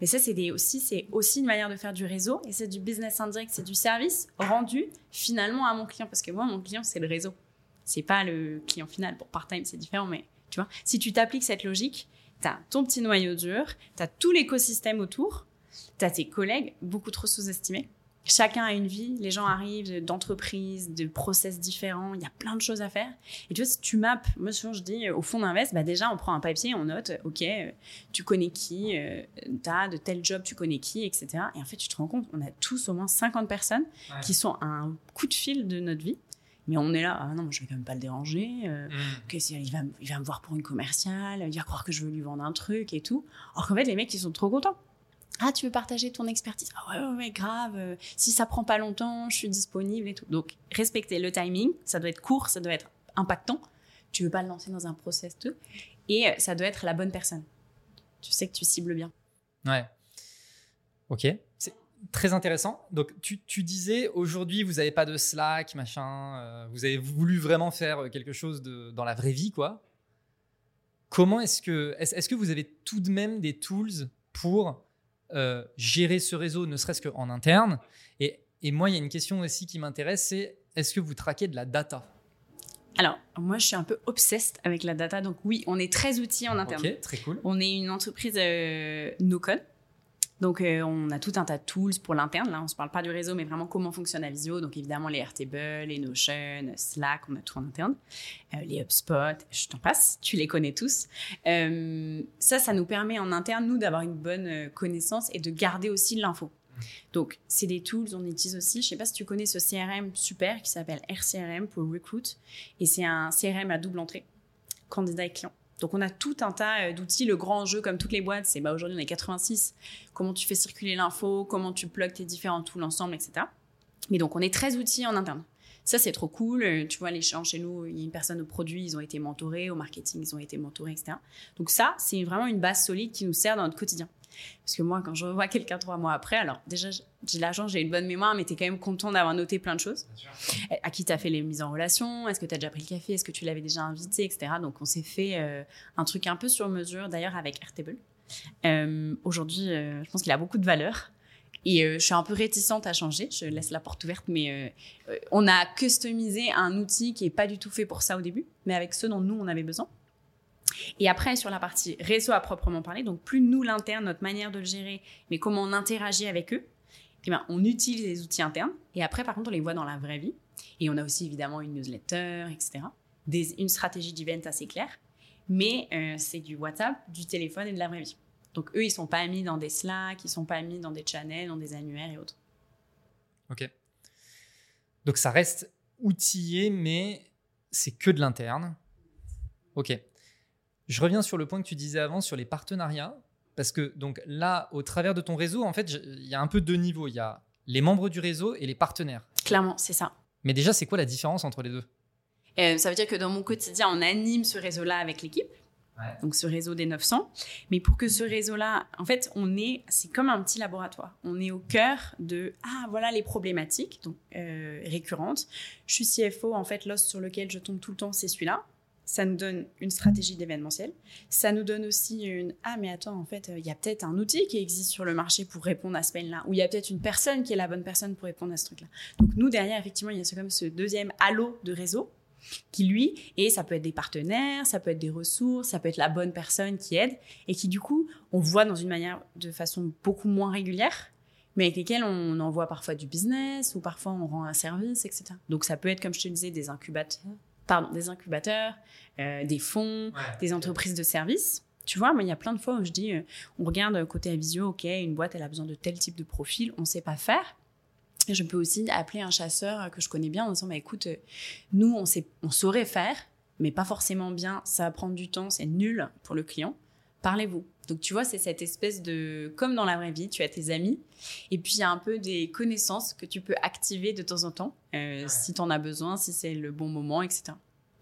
Mais ça, c'est aussi, c'est aussi une manière de faire du réseau et c'est du business indirect, c'est du service rendu finalement à mon client. Parce que moi, mon client, c'est le réseau. C'est pas le client final. Pour part-time, c'est différent, mais tu vois, si tu t'appliques cette logique, tu as ton petit noyau dur, tu as tout l'écosystème autour, tu as tes collègues, beaucoup trop sous-estimés. Chacun a une vie, les gens arrivent d'entreprises, de process différents, il y a plein de choses à faire. Et tu vois, si tu maps, moi souvent je dis euh, au fond d'invest, bah déjà on prend un papier, on note, ok, euh, tu connais qui, euh, t'as de tel job, tu connais qui, etc. Et en fait, tu te rends compte, on a tous au moins 50 personnes Ouais. qui sont à un coup de fil de notre vie. Mais on est là, ah non, je vais quand même pas le déranger. euh, que il va, me- il va me voir pour une commerciale, il va croire que je veux lui vendre un truc et tout. Alors qu'en fait, les mecs, ils sont trop contents. Ah, tu veux partager ton expertise? Ah ouais, ouais, grave. euh, si ça prend pas longtemps, je suis disponible et tout. Donc, respecter le timing. Ça doit être court, ça doit être impactant. Tu veux pas le lancer dans un process, tout. Et euh, ça doit être la bonne personne. Tu sais que tu cibles bien. Ouais. Ok. C'est très intéressant. Donc, tu, tu disais aujourd'hui, vous n'avez pas de Slack, machin. euh, vous avez voulu vraiment faire quelque chose de, dans la vraie vie, quoi. Comment est-ce que, est-ce que vous avez tout de même des tools pour euh, gérer ce réseau, ne serait-ce qu'en interne et, et moi, il y a une question aussi qui m'intéresse, c'est est-ce que vous traquez de la data? Alors, moi, je suis un peu obsessed avec la data. Donc, oui, on est très outils en interne. Ok, très cool. On est une entreprise euh, no-code. Donc, euh, on a tout un tas de tools pour l'interne. Là, on ne se parle pas du réseau, mais vraiment comment fonctionne la visio. Donc, évidemment, les Airtable, les Notion, Slack, on a tout en interne. Euh, les HubSpot, je t'en passe, tu les connais tous. Euh, ça, ça nous permet en interne, nous, d'avoir une bonne connaissance et de garder aussi l'info. Donc, c'est des tools, on utilise aussi. Je ne sais pas si tu connais ce CRM super qui s'appelle RCRM pour Recruit. Et c'est un CRM à double entrée, candidat et client. Donc, on a tout un tas euh, d'outils. Le grand jeu, comme toutes les boîtes, c'est bah, aujourd'hui, on est 86. Comment tu fais circuler l'info, comment tu plugs tes différents tools ensemble, etc. Mais donc, on est très outils en interne. Ça, c'est trop cool. Euh, Tu vois, les gens chez nous, il y a une personne au produit, ils ont été mentorés, au marketing, ils ont été mentorés, etc. Donc, ça, c'est vraiment une base solide qui nous sert dans notre quotidien. Parce que moi, quand je revois quelqu'un trois mois après, alors déjà, j'ai la chance, j'ai une bonne mémoire, mais tu es quand même content d'avoir noté plein de choses. Eh, À qui tu as fait les mises en relation? Est-ce que tu as déjà pris le café? Est-ce que tu l'avais déjà invité? Etc. Donc, on s'est fait euh, un truc un peu sur mesure, d'ailleurs, avec Airtable. Euh, Aujourd'hui, euh, je pense qu'il a beaucoup de valeur. Et euh, je suis un peu réticente à changer. Je laisse la porte ouverte, mais euh, on a customisé un outil qui n'est pas du tout fait pour ça au début, mais avec ce dont nous, on avait besoin. Et après, sur la partie réseau à proprement parler, donc plus nous, l'interne, notre manière de le gérer, mais comment on interagit avec eux, eh ben, on utilise les outils internes. Et après, par contre, on les voit dans la vraie vie. Et on a aussi évidemment une newsletter, etc. Une stratégie d'event assez claire. Mais euh, c'est du WhatsApp, du téléphone et de la vraie vie. Donc eux, ils sont pas mis dans des Slack, ils sont pas mis dans des channels, dans des annuaires et autres. Ok. Donc ça reste outillé, mais c'est que de l'interne. Ok. Je reviens sur le point que tu disais avant sur les partenariats, parce que donc là, au travers de ton réseau, en fait, il y a un peu deux niveaux. Il y a les membres du réseau et les partenaires. Clairement, c'est ça. Mais déjà, c'est quoi la différence entre les deux? Euh, ça veut dire que dans mon quotidien, on anime ce réseau-là avec l'équipe. Ouais. Donc ce réseau des 900. Mais pour que ce réseau-là, en fait, on est, c'est comme un petit laboratoire. On est au cœur de, ah, voilà les problématiques donc, euh, récurrentes. Je suis CFO, en fait, l'os sur lequel je tombe tout le temps, c'est celui-là. Ça nous donne une stratégie d'événementiel. Ça nous donne aussi une, ah, mais attends, en fait, euh, il y a peut-être un outil qui existe sur le marché pour répondre à ce mail-là. Ou il y a peut-être une personne qui est la bonne personne pour répondre à ce truc-là. Donc nous, derrière, effectivement, il y a comme ce deuxième halo de réseau qui lui, et ça peut être des partenaires, ça peut être des ressources, ça peut être la bonne personne qui aide, et qui du coup, on voit dans une manière de façon beaucoup moins régulière, mais avec lesquels on envoie parfois du business, ou parfois on rend un service, etc. Donc ça peut être, comme je te disais, des incubateurs, pardon, des incubateurs, euh, des fonds, des entreprises de services. Tu vois, mais il y a plein de fois où je dis, euh, on regarde côté Avisio, ok, une boîte, elle a besoin de tel type de profil, on ne sait pas faire. Je peux aussi appeler un chasseur que je connais bien en disant, bah, écoute, euh, nous, on, sait, on saurait faire, mais pas forcément bien, ça va prendre du temps, c'est nul pour le client. Parlez-vous. Donc tu vois, c'est cette espèce de... Comme dans la vraie vie, tu as tes amis, et puis il y a un peu des connaissances que tu peux activer de temps en temps, euh, si tu en as besoin, si c'est le bon moment, etc.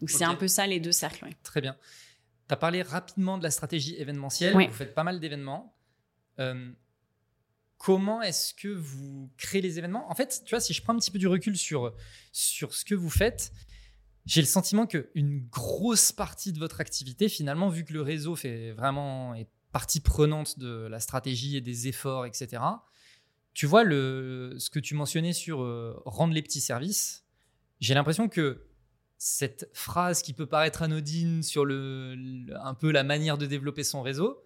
Donc c'est un peu ça les deux cercles. ouais. Très bien. Tu as parlé rapidement de la stratégie événementielle. Oui. Vous faites pas mal d'événements. Euh, comment est-ce que vous créez les événements? En fait, tu vois, si je prends un petit peu du recul sur, sur ce que vous faites, j'ai le sentiment qu'une grosse partie de votre activité, finalement, vu que le réseau fait vraiment est partie prenante de la stratégie et des efforts, etc. Tu vois le, ce que tu mentionnais sur euh, rendre les petits services. J'ai l'impression que cette phrase qui peut paraître anodine sur le, un peu la manière de développer son réseau,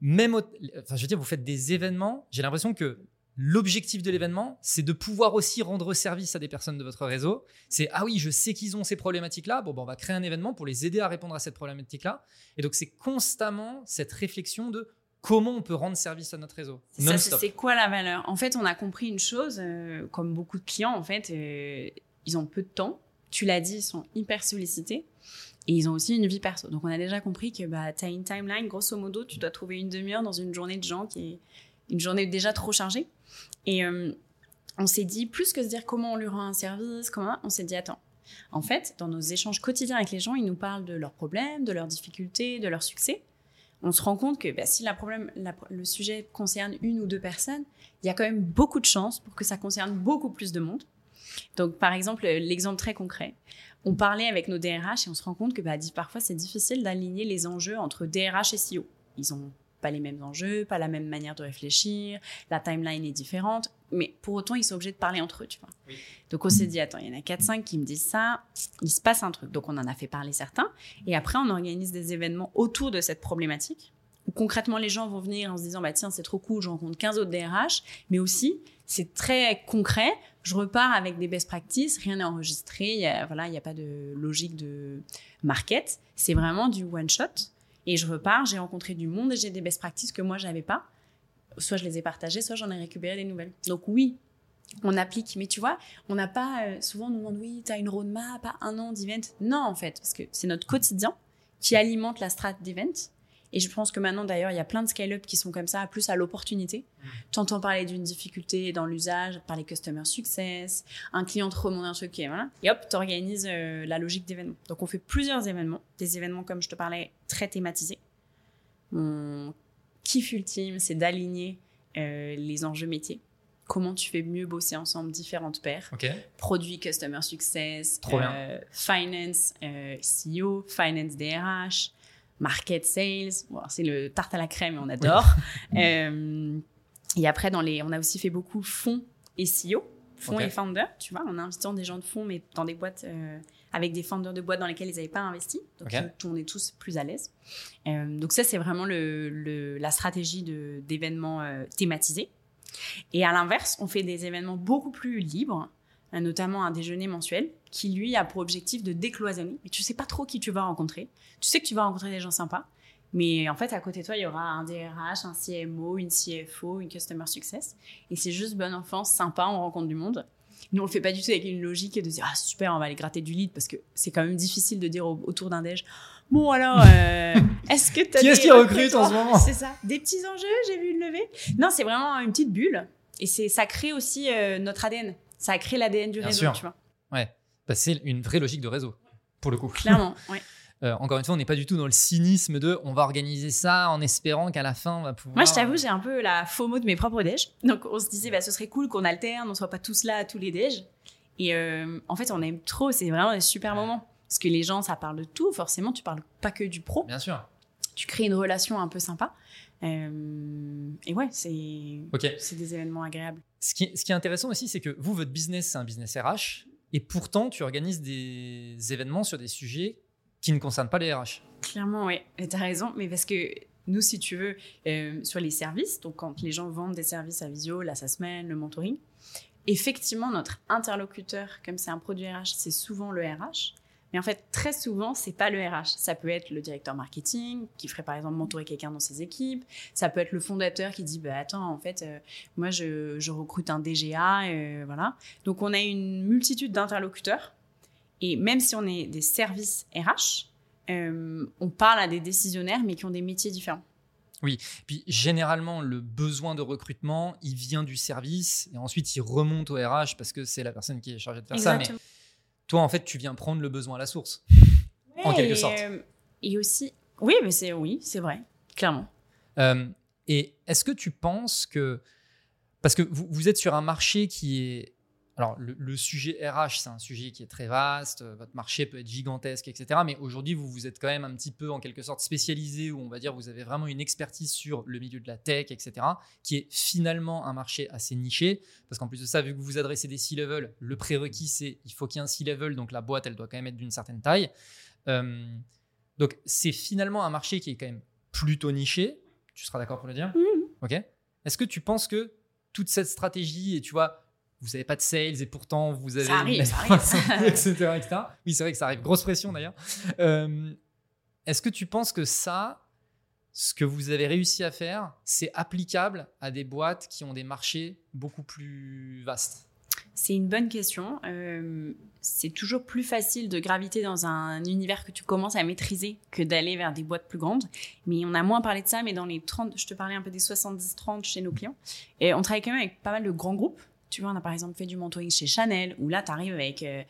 même, au- enfin, je veux dire, vous faites des événements. J'ai l'impression que l'objectif de l'événement, c'est de pouvoir aussi rendre service à des personnes de votre réseau. C'est ah oui, je sais qu'ils ont ces problématiques-là. Bon, ben, on va créer un événement pour les aider à répondre à cette problématique-là. Et donc, c'est constamment cette réflexion de comment on peut rendre service à notre réseau. C'est ça, Non-stop. c'est quoi la valeur? En fait, on a compris une chose, euh, comme beaucoup de clients, en fait, euh, ils ont peu de temps. Tu l'as dit, ils sont hyper sollicités. Et ils ont aussi une vie perso. Donc, on a déjà compris que bah, tu as une timeline, grosso modo, tu dois trouver une demi-heure dans une journée de gens qui est une journée déjà trop chargée. Et euh, on s'est dit, plus que se dire comment on lui rend un service, comment, on s'est dit, attends, en fait, dans nos échanges quotidiens avec les gens, ils nous parlent de leurs problèmes, de leurs difficultés, de leurs succès. On se rend compte que bah, si la problème, le sujet concerne une ou deux personnes, il y a quand même beaucoup de chances pour que ça concerne beaucoup plus de monde. Donc, par exemple, l'exemple très concret, on parlait avec nos DRH et on se rend compte que bah, parfois c'est difficile d'aligner les enjeux entre DRH et CEO. Ils ont pas les mêmes enjeux, pas la même manière de réfléchir, la timeline est différente, mais pour autant ils sont obligés de parler entre eux, tu vois. Oui. Donc on s'est dit attends, il y en a 4-5 qui me disent ça, il se passe un truc. Donc on en a fait parler certains et après on organise des événements autour de cette problématique où concrètement les gens vont venir en se disant bah tiens, c'est trop cool, je rencontre 15 autres DRH, mais aussi c'est très concret, je repars avec des best practices, rien n'est enregistré, il y a, voilà, il n'y a pas de logique de market, c'est vraiment du one shot. Et je repars, j'ai rencontré du monde et j'ai des best practices que moi j'avais pas. Soit je les ai partagées, soit j'en ai récupéré des nouvelles. Donc oui, on applique, mais tu vois, on n'a pas euh, souvent on nous demande oui, tu as une roadmap, un an d'event. Non en fait, parce que c'est notre quotidien qui alimente la strat d'event. Et je pense que maintenant, d'ailleurs, il y a plein de scale-up qui sont comme ça, plus à l'opportunité. Tu entends parler d'une difficulté dans l'usage, parler customer success, un client te remonte un truc, et voilà. Et hop, tu organises la logique d'événement. Donc, on fait plusieurs événements, des événements, comme je te parlais, très thématisés. Mon kiff ultime, c'est d'aligner euh, les enjeux métiers. Comment tu fais mieux bosser ensemble différentes paires Ok. produit customer success, euh, finance, euh, CEO, finance DRH, market sales. Bon, c'est le tarte à la crème et on adore. Euh, et après, dans les, on a aussi fait beaucoup fonds et CEO, fonds et founders. Tu vois, en invitant des gens de fonds, mais dans des boîtes euh, avec des founders de boîtes dans lesquelles ils n'avaient pas investi. Donc, tout- on est tous plus à l'aise. Euh, donc ça, c'est vraiment le, le- la stratégie d'événements thématisés. Et à l'inverse, on fait des événements beaucoup plus libres, notamment un déjeuner mensuel, qui lui a pour objectif de décloisonner. Mais tu sais pas trop qui tu vas rencontrer. Tu sais que tu vas rencontrer des gens sympas, mais en fait, à côté de toi, il y aura un DRH, un CMO, une CFO, une Customer Success. Et c'est juste bonne enfance, sympa, on rencontre du monde. Nous, on le fait pas du tout avec une logique de dire Ah, super, on va aller gratter du lead, parce que c'est quand même difficile de dire au- autour d'un déj Bon, alors, euh, est-ce que tu Qui est-ce qui recrute en ce moment? C'est ça. Des petits enjeux, j'ai vu une levée. Non, c'est vraiment une petite bulle. Et c'est, ça crée aussi euh, notre ADN. Ça a créé l'ADN du Bien réseau, sûr. tu vois. Ouais. Bah, c'est une vraie logique de réseau, pour le coup. Clairement, ouais. Euh, encore une fois, on n'est pas du tout dans le cynisme de on va organiser ça en espérant qu'à la fin on va pouvoir. Moi, je t'avoue, j'ai un peu la FOMO de mes propres déj. Donc, on se disait, bah, ce serait cool qu'on alterne, on soit pas tous là à tous les déj. Et euh, en fait, on aime trop. C'est vraiment un super moment. Parce que les gens, ça parle de tout. Forcément, tu parles pas que du pro. Bien sûr. Tu crées une relation un peu sympa. Euh, et ouais, c'est, Ok. c'est des événements agréables. Ce qui, ce qui est intéressant aussi, c'est que vous, votre business, c'est un business RH, et pourtant, tu organises des événements sur des sujets qui ne concernent pas les RH. Clairement, oui. Et t'as raison. Mais parce que nous, si tu veux, euh, sur les services, donc quand les gens vendent des services à Visio, la semaine, le mentoring, effectivement, notre interlocuteur, comme c'est un produit RH, c'est souvent le RH. Mais en fait, très souvent, c'est pas le RH. Ça peut être le directeur marketing qui ferait par exemple mentorer quelqu'un dans ses équipes. Ça peut être le fondateur qui dit bah attends, en fait, euh, moi je, je, recrute un DGA, euh, voilà. Donc on a une multitude d'interlocuteurs. Et même si on est des services RH, euh, on parle à des décisionnaires mais qui ont des métiers différents. Oui, puis généralement, le besoin de recrutement, il vient du service et ensuite il remonte au RH parce que c'est la personne qui est chargée de faire ça. Mais toi, en fait, tu viens prendre le besoin à la source, en quelque sorte. Euh, et aussi, oui, mais c'est oui, c'est vrai, clairement. Euh, et est-ce que tu penses que, parce que vous, vous êtes sur un marché qui est alors, le, sujet RH, c'est un sujet qui est très vaste, euh, votre marché peut être gigantesque, etc. Mais aujourd'hui, vous vous êtes quand même un petit peu, en quelque sorte, spécialisé, ou on va dire, vous avez vraiment une expertise sur le milieu de la tech, etc., qui est finalement un marché assez niché. Parce qu'en plus de ça, vu que vous vous adressez des C-level, le prérequis, c'est il faut qu'il y ait un C-level, donc la boîte, elle doit quand même être d'une certaine taille. Euh, donc, c'est finalement un marché qui est quand même plutôt niché. Tu seras d'accord pour le dire? Mmh. Ok. Est-ce que tu penses que toute cette stratégie, et tu vois, vous n'avez pas de sales et pourtant vous avez ça arrive, ça arrive. etc., Oui, c'est vrai que ça arrive. Grosse pression d'ailleurs. Euh, est-ce que tu penses que ça, ce que vous avez réussi à faire, c'est applicable à des boîtes qui ont des marchés beaucoup plus vastes? C'est une bonne question. Euh, c'est toujours plus facile de graviter dans un univers que tu commences à maîtriser que d'aller vers des boîtes plus grandes. Mais on a moins parlé de ça, mais dans les 30, je te parlais un peu des 70-30 chez nos clients. Et on travaille quand même avec pas mal de grands groupes. Tu vois, on a par exemple fait du mentoring chez Chanel, où là, tu arrives avec euh,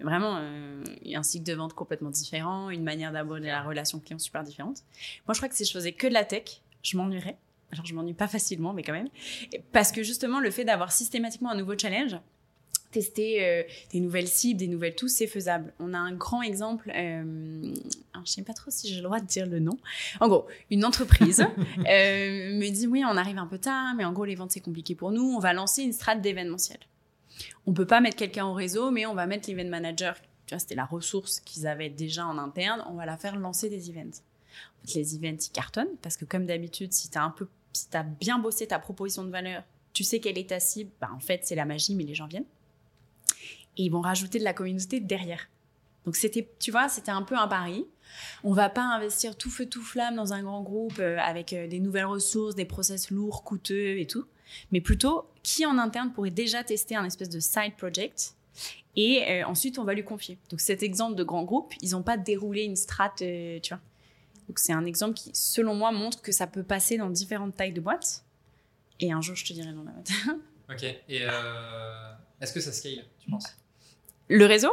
vraiment euh, un cycle de vente complètement différent, une manière d'aborder la relation client super différente. Moi, je crois que si je faisais que de la tech, je m'ennuierais. Alors, je m'ennuie pas facilement, mais quand même. Parce que justement, le fait d'avoir systématiquement un nouveau challenge, tester euh, des nouvelles cibles, des nouvelles tout, c'est faisable. On a un grand exemple, euh, je ne sais pas trop si j'ai le droit de dire le nom. En gros, une entreprise euh, me dit oui, on arrive un peu tard, mais en gros, les ventes, c'est compliqué pour nous. On va lancer une strate d'événementiel. On peut pas mettre quelqu'un au réseau, mais on va mettre l'event manager. Tu vois, c'était la ressource qu'ils avaient déjà en interne. On va la faire lancer des events. En fait, les events, ils cartonnent parce que comme d'habitude, si tu as un peu, si as bien bossé ta proposition de valeur, tu sais quelle est ta cible, bah, en fait, c'est la magie, mais les gens viennent et ils vont rajouter de la communauté derrière. Donc c'était, tu vois, c'était un peu un pari. On va pas investir tout feu tout flamme dans un grand groupe euh, avec euh, des nouvelles ressources, des process lourds, coûteux et tout, mais plutôt qui en interne pourrait déjà tester un espèce de side project et euh, ensuite on va lui confier. Donc cet exemple de grand groupe, ils n'ont pas déroulé une strat, tu vois. Donc c'est un exemple qui, selon moi, montre que ça peut passer dans différentes tailles de boîtes. Et un jour, je te dirai dans la boîte. ok. Et est-ce que ça scale, tu penses? Le réseau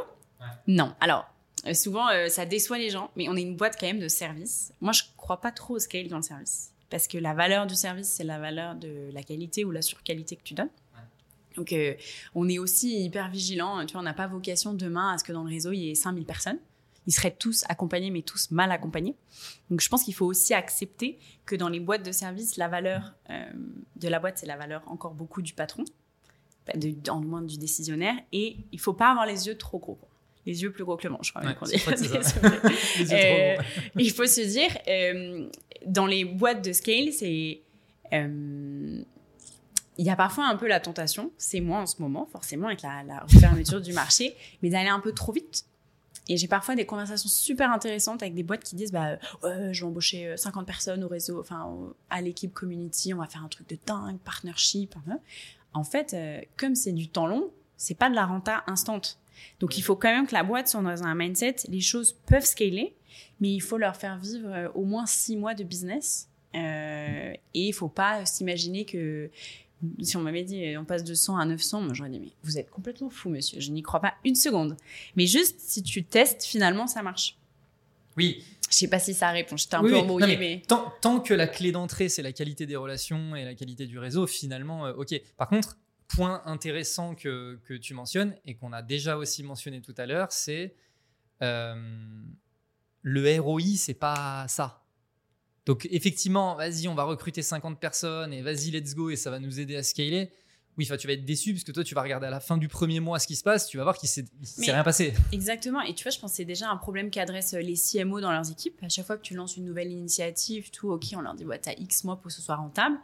Non. Alors, euh, souvent, euh, ça déçoit les gens, mais on est une boîte quand même de service. Moi, je crois pas trop au scale dans le service. Parce que la valeur du service, c'est la valeur de la qualité ou la surqualité que tu donnes. Donc, euh, on est aussi hyper vigilant. Tu vois, on n'a pas vocation demain à ce que dans le réseau, il y ait 5000 personnes. Ils seraient tous accompagnés, mais tous mal accompagnés. Donc, je pense qu'il faut aussi accepter que dans les boîtes de service, la valeur de la boîte, c'est la valeur encore beaucoup du patron de, en moins du décisionnaire. Et il faut pas avoir les yeux trop gros. Les yeux plus gros que le manche, il faut se dire, euh, dans les boîtes de scale, c'est euh, il y a parfois un peu la tentation, c'est moi en ce moment, forcément, avec la, la fermeture du marché, mais d'aller un peu trop vite. Et j'ai parfois des conversations super intéressantes avec des boîtes qui disent bah ouais, je vais embaucher 50 personnes au réseau, enfin à l'équipe community, on va faire un truc de dingue, partnership. Hein en fait, euh, comme c'est du temps long, c'est pas de la renta instant. Donc, il faut quand même que la boîte soit dans un mindset. Les choses peuvent scaler, mais il faut leur faire vivre euh, au moins six mois de business. Euh, et il faut pas s'imaginer que si on m'avait dit on passe de 100 à 900, moi j'aurais dit mais vous êtes complètement fou, monsieur. Je n'y crois pas une seconde. Mais juste si tu testes, finalement, ça marche. Oui. Je sais pas si ça répond. J'étais un peu embrouillée, mais, Tant, que la clé d'entrée c'est la qualité des relations et la qualité du réseau, finalement, euh, ok. Par contre, point intéressant que, que tu mentionnes et qu'on a déjà aussi mentionné tout à l'heure, c'est euh, le ROI, c'est pas ça. Donc effectivement, vas-y, on va recruter 50 personnes et vas-y, let's go et ça va nous aider à scaler. Oui, tu vas être déçu parce que toi, tu vas regarder à la fin du premier mois ce qui se passe, tu vas voir qu'il s'est rien passé. Exactement. Et tu vois, je pense que c'est déjà un problème qu'adressent les CMO dans leurs équipes. À chaque fois que tu lances une nouvelle initiative, tout, ok, on leur dit, ouais, t'as X mois pour que ce soit rentable.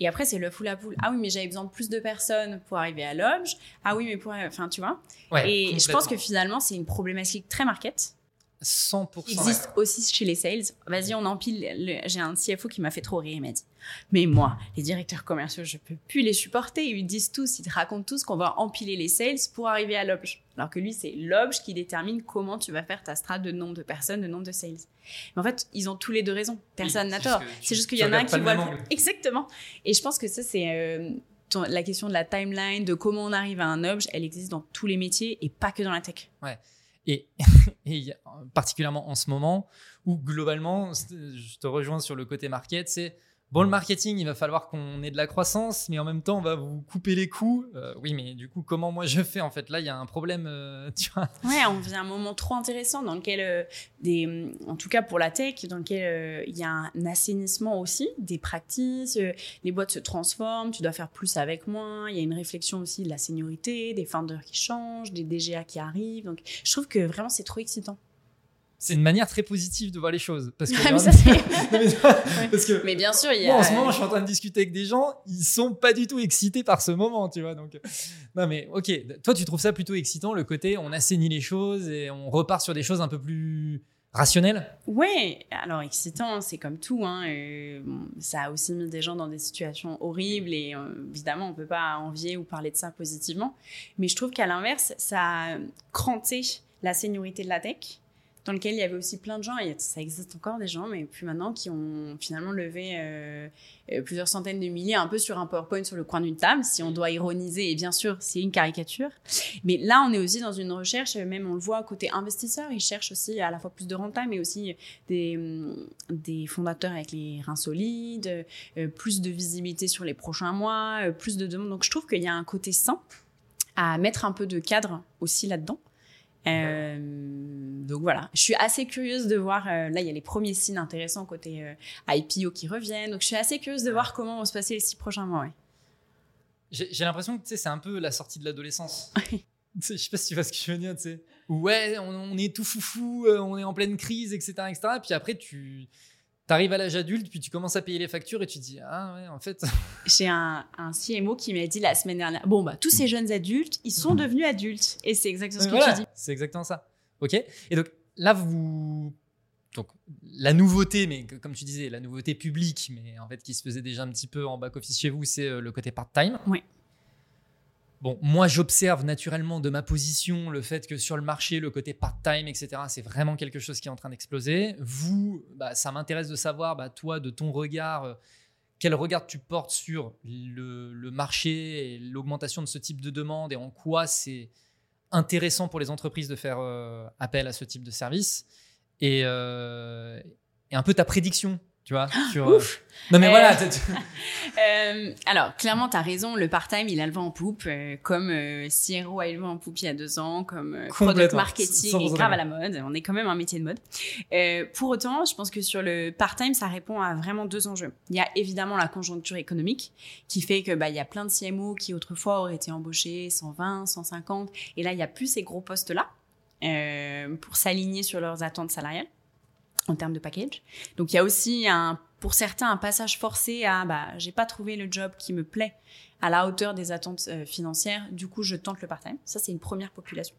Et après, c'est le fou la poule. Ah oui, mais j'avais besoin de plus de personnes pour arriver à l'objet. Ah oui, mais pour. Enfin, tu vois. Ouais, Et je pense que finalement, c'est une problématique très market 100%. qui existe aussi chez les sales. Vas-y, on empile. le- J'ai un CFO qui m'a fait trop rire. Il m'a dit Mais moi, les directeurs commerciaux, je peux plus les supporter. Ils disent tous, ils te racontent tous qu'on va empiler les sales pour arriver à l'objet. Alors que lui, c'est l'objet qui détermine comment tu vas faire ta strat de nombre de personnes, de nombre de sales. Mais en fait, ils ont tous les deux raison. Personne Oui, n'a tort. C'est juste qu'il y en a un qui voit. le-. Exactement. Et je pense que ça, c'est. euh, la question de la timeline, de comment on arrive à un objet, elle existe dans tous les métiers et pas que dans la tech. Et, particulièrement en ce moment, où globalement, je te rejoins sur le côté market, c'est bon, le marketing, il va falloir qu'on ait de la croissance, mais en même temps, on va vous couper les coûts. Euh, oui, mais du coup, comment moi je fais En fait, là, il y a un problème, euh. Ouais, on vient à un moment trop intéressant dans lequel, euh, des, en tout cas pour la tech, dans lequel euh, il y a un assainissement aussi des pratiques, euh, les boîtes se transforment, tu dois faire plus avec moins, il y a une réflexion aussi de la seniorité, des founders qui changent, des DGA qui arrivent. Donc je trouve que vraiment c'est trop excitant. C'est une manière très positive de voir les choses. Parce que, Ah, mais ça, mais parce que Mais bien sûr, il y Moi, a. en ce moment, je suis en train de discuter avec des gens, ils sont pas du tout excités par ce moment, tu vois. Donc, non, mais ok, toi, tu trouves ça plutôt excitant, le côté on assainit les choses et on repart sur des choses un peu plus rationnelles? Ouais, alors excitant, c'est comme tout. Hein, euh, ça a aussi mis des gens dans des situations horribles et euh, évidemment, on peut pas envier ou parler de ça positivement. Mais je trouve qu'à l'inverse, ça a cranté la seniorité de la tech, dans lequel il y avait aussi plein de gens, ça existe encore des gens, mais plus maintenant, qui ont finalement levé euh, euh, plusieurs centaines de milliers un peu sur un PowerPoint sur le coin d'une table, si on doit ironiser, et bien sûr, c'est une caricature. Mais là, on est aussi dans une recherche, même on le voit côté investisseur, ils cherchent aussi à la fois plus de renta, mais aussi des, hum, des fondateurs avec les reins solides, euh, plus de visibilité sur les prochains mois, plus de demandes. Donc je trouve qu'il y a un côté sain à mettre un peu de cadre aussi là-dedans. Euh, donc voilà, je suis assez curieuse de voir, euh, là il y a les premiers signes intéressants côté euh, IPO qui reviennent, donc je suis assez curieuse de voir comment vont se passer les six prochains mois. ouais. J'ai l'impression que tu sais, c'est un peu la sortie de l'adolescence. Je sais pas si tu vois ce que je veux dire, tu sais. Où, Ouais, on, on est tout foufou, euh, on est en pleine crise, etc. etc. Puis après, tu arrives à l'âge adulte, puis tu commences à payer les factures et tu te dis Ah ouais, en fait. J'ai un, un CMO qui m'a dit la semaine dernière, bon bah tous ces jeunes adultes, ils sont devenus adultes, et c'est exactement ce que Voilà, tu dis. C'est exactement ça. Ok. Et donc là, vous. Donc, la nouveauté, mais comme tu disais, la nouveauté publique, mais en fait qui se faisait déjà un petit peu en back-office chez vous, c'est euh, le côté part-time. Oui. Bon, moi, j'observe naturellement de ma position le fait que sur le marché, le côté part-time, etc., c'est vraiment quelque chose qui est en train d'exploser. Vous, bah, ça m'intéresse de savoir, bah, toi, de ton regard, euh, quel regard tu portes sur le, marché et l'augmentation de ce type de demande et en quoi c'est intéressant pour les entreprises de faire euh, appel à ce type de service et, euh, et un peu ta prédiction, tu vois. Sur, euh, Ouf. Non mais Euh, voilà, t'as- Euh, alors, clairement, tu as raison, le part-time, il a le vent en poupe, euh, comme euh, CRO a eu le vent en poupe il y a deux ans, comme euh, product marketing est grave à la mode. On est quand même un métier de mode. Euh, pour autant, je pense que sur le part-time, ça répond à vraiment deux enjeux. Il y a évidemment la conjoncture économique, qui fait que bah, il y a plein de CMO qui autrefois auraient été embauchés 120, 150, et là, il n'y a plus ces gros postes-là euh, pour s'aligner sur leurs attentes salariales en termes de package. Donc il y a aussi un, pour certains un passage forcé à bah j'ai pas trouvé le job qui me plaît à la hauteur des attentes euh, financières, du coup je tente le part-time. Ça c'est une première population.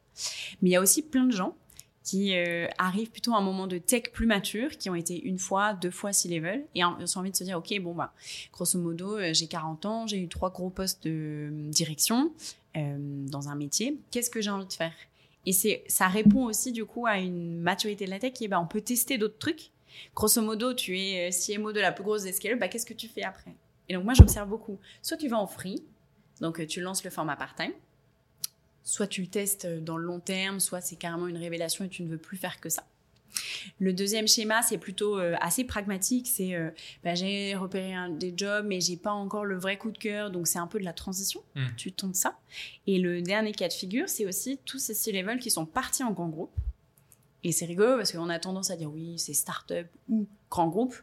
Mais il y a aussi plein de gens qui euh, arrivent plutôt à un moment de tech plus mature, qui ont été une fois, deux fois si level, et ont envie de se dire, ok, bon, bah, grosso modo, euh, j'ai 40 ans, j'ai eu trois gros postes de direction dans un métier, qu'est-ce que j'ai envie de faire? Et c'est, ça répond aussi, du coup, à une maturité de la tech qui est, bah, on peut tester d'autres trucs. Grosso modo, tu es euh, CMO de la plus grosse des scale bah, qu'est-ce que tu fais après? Et donc, moi, j'observe beaucoup. Soit tu vas en free, donc euh, tu lances le format part-time, soit tu le testes dans le long terme, soit c'est carrément une révélation et tu ne veux plus faire que ça. Le deuxième schéma, c'est plutôt euh, assez pragmatique. C'est euh, bah, j'ai repéré un, des jobs, mais j'ai pas encore le vrai coup de cœur, donc c'est un peu de la transition. Mm. Tu tentes ça. Et le dernier cas de figure, c'est aussi tous ces C-level qui sont partis en grand groupe. Et c'est rigolo parce qu'on a tendance à dire oui, c'est start-up ou grand groupe.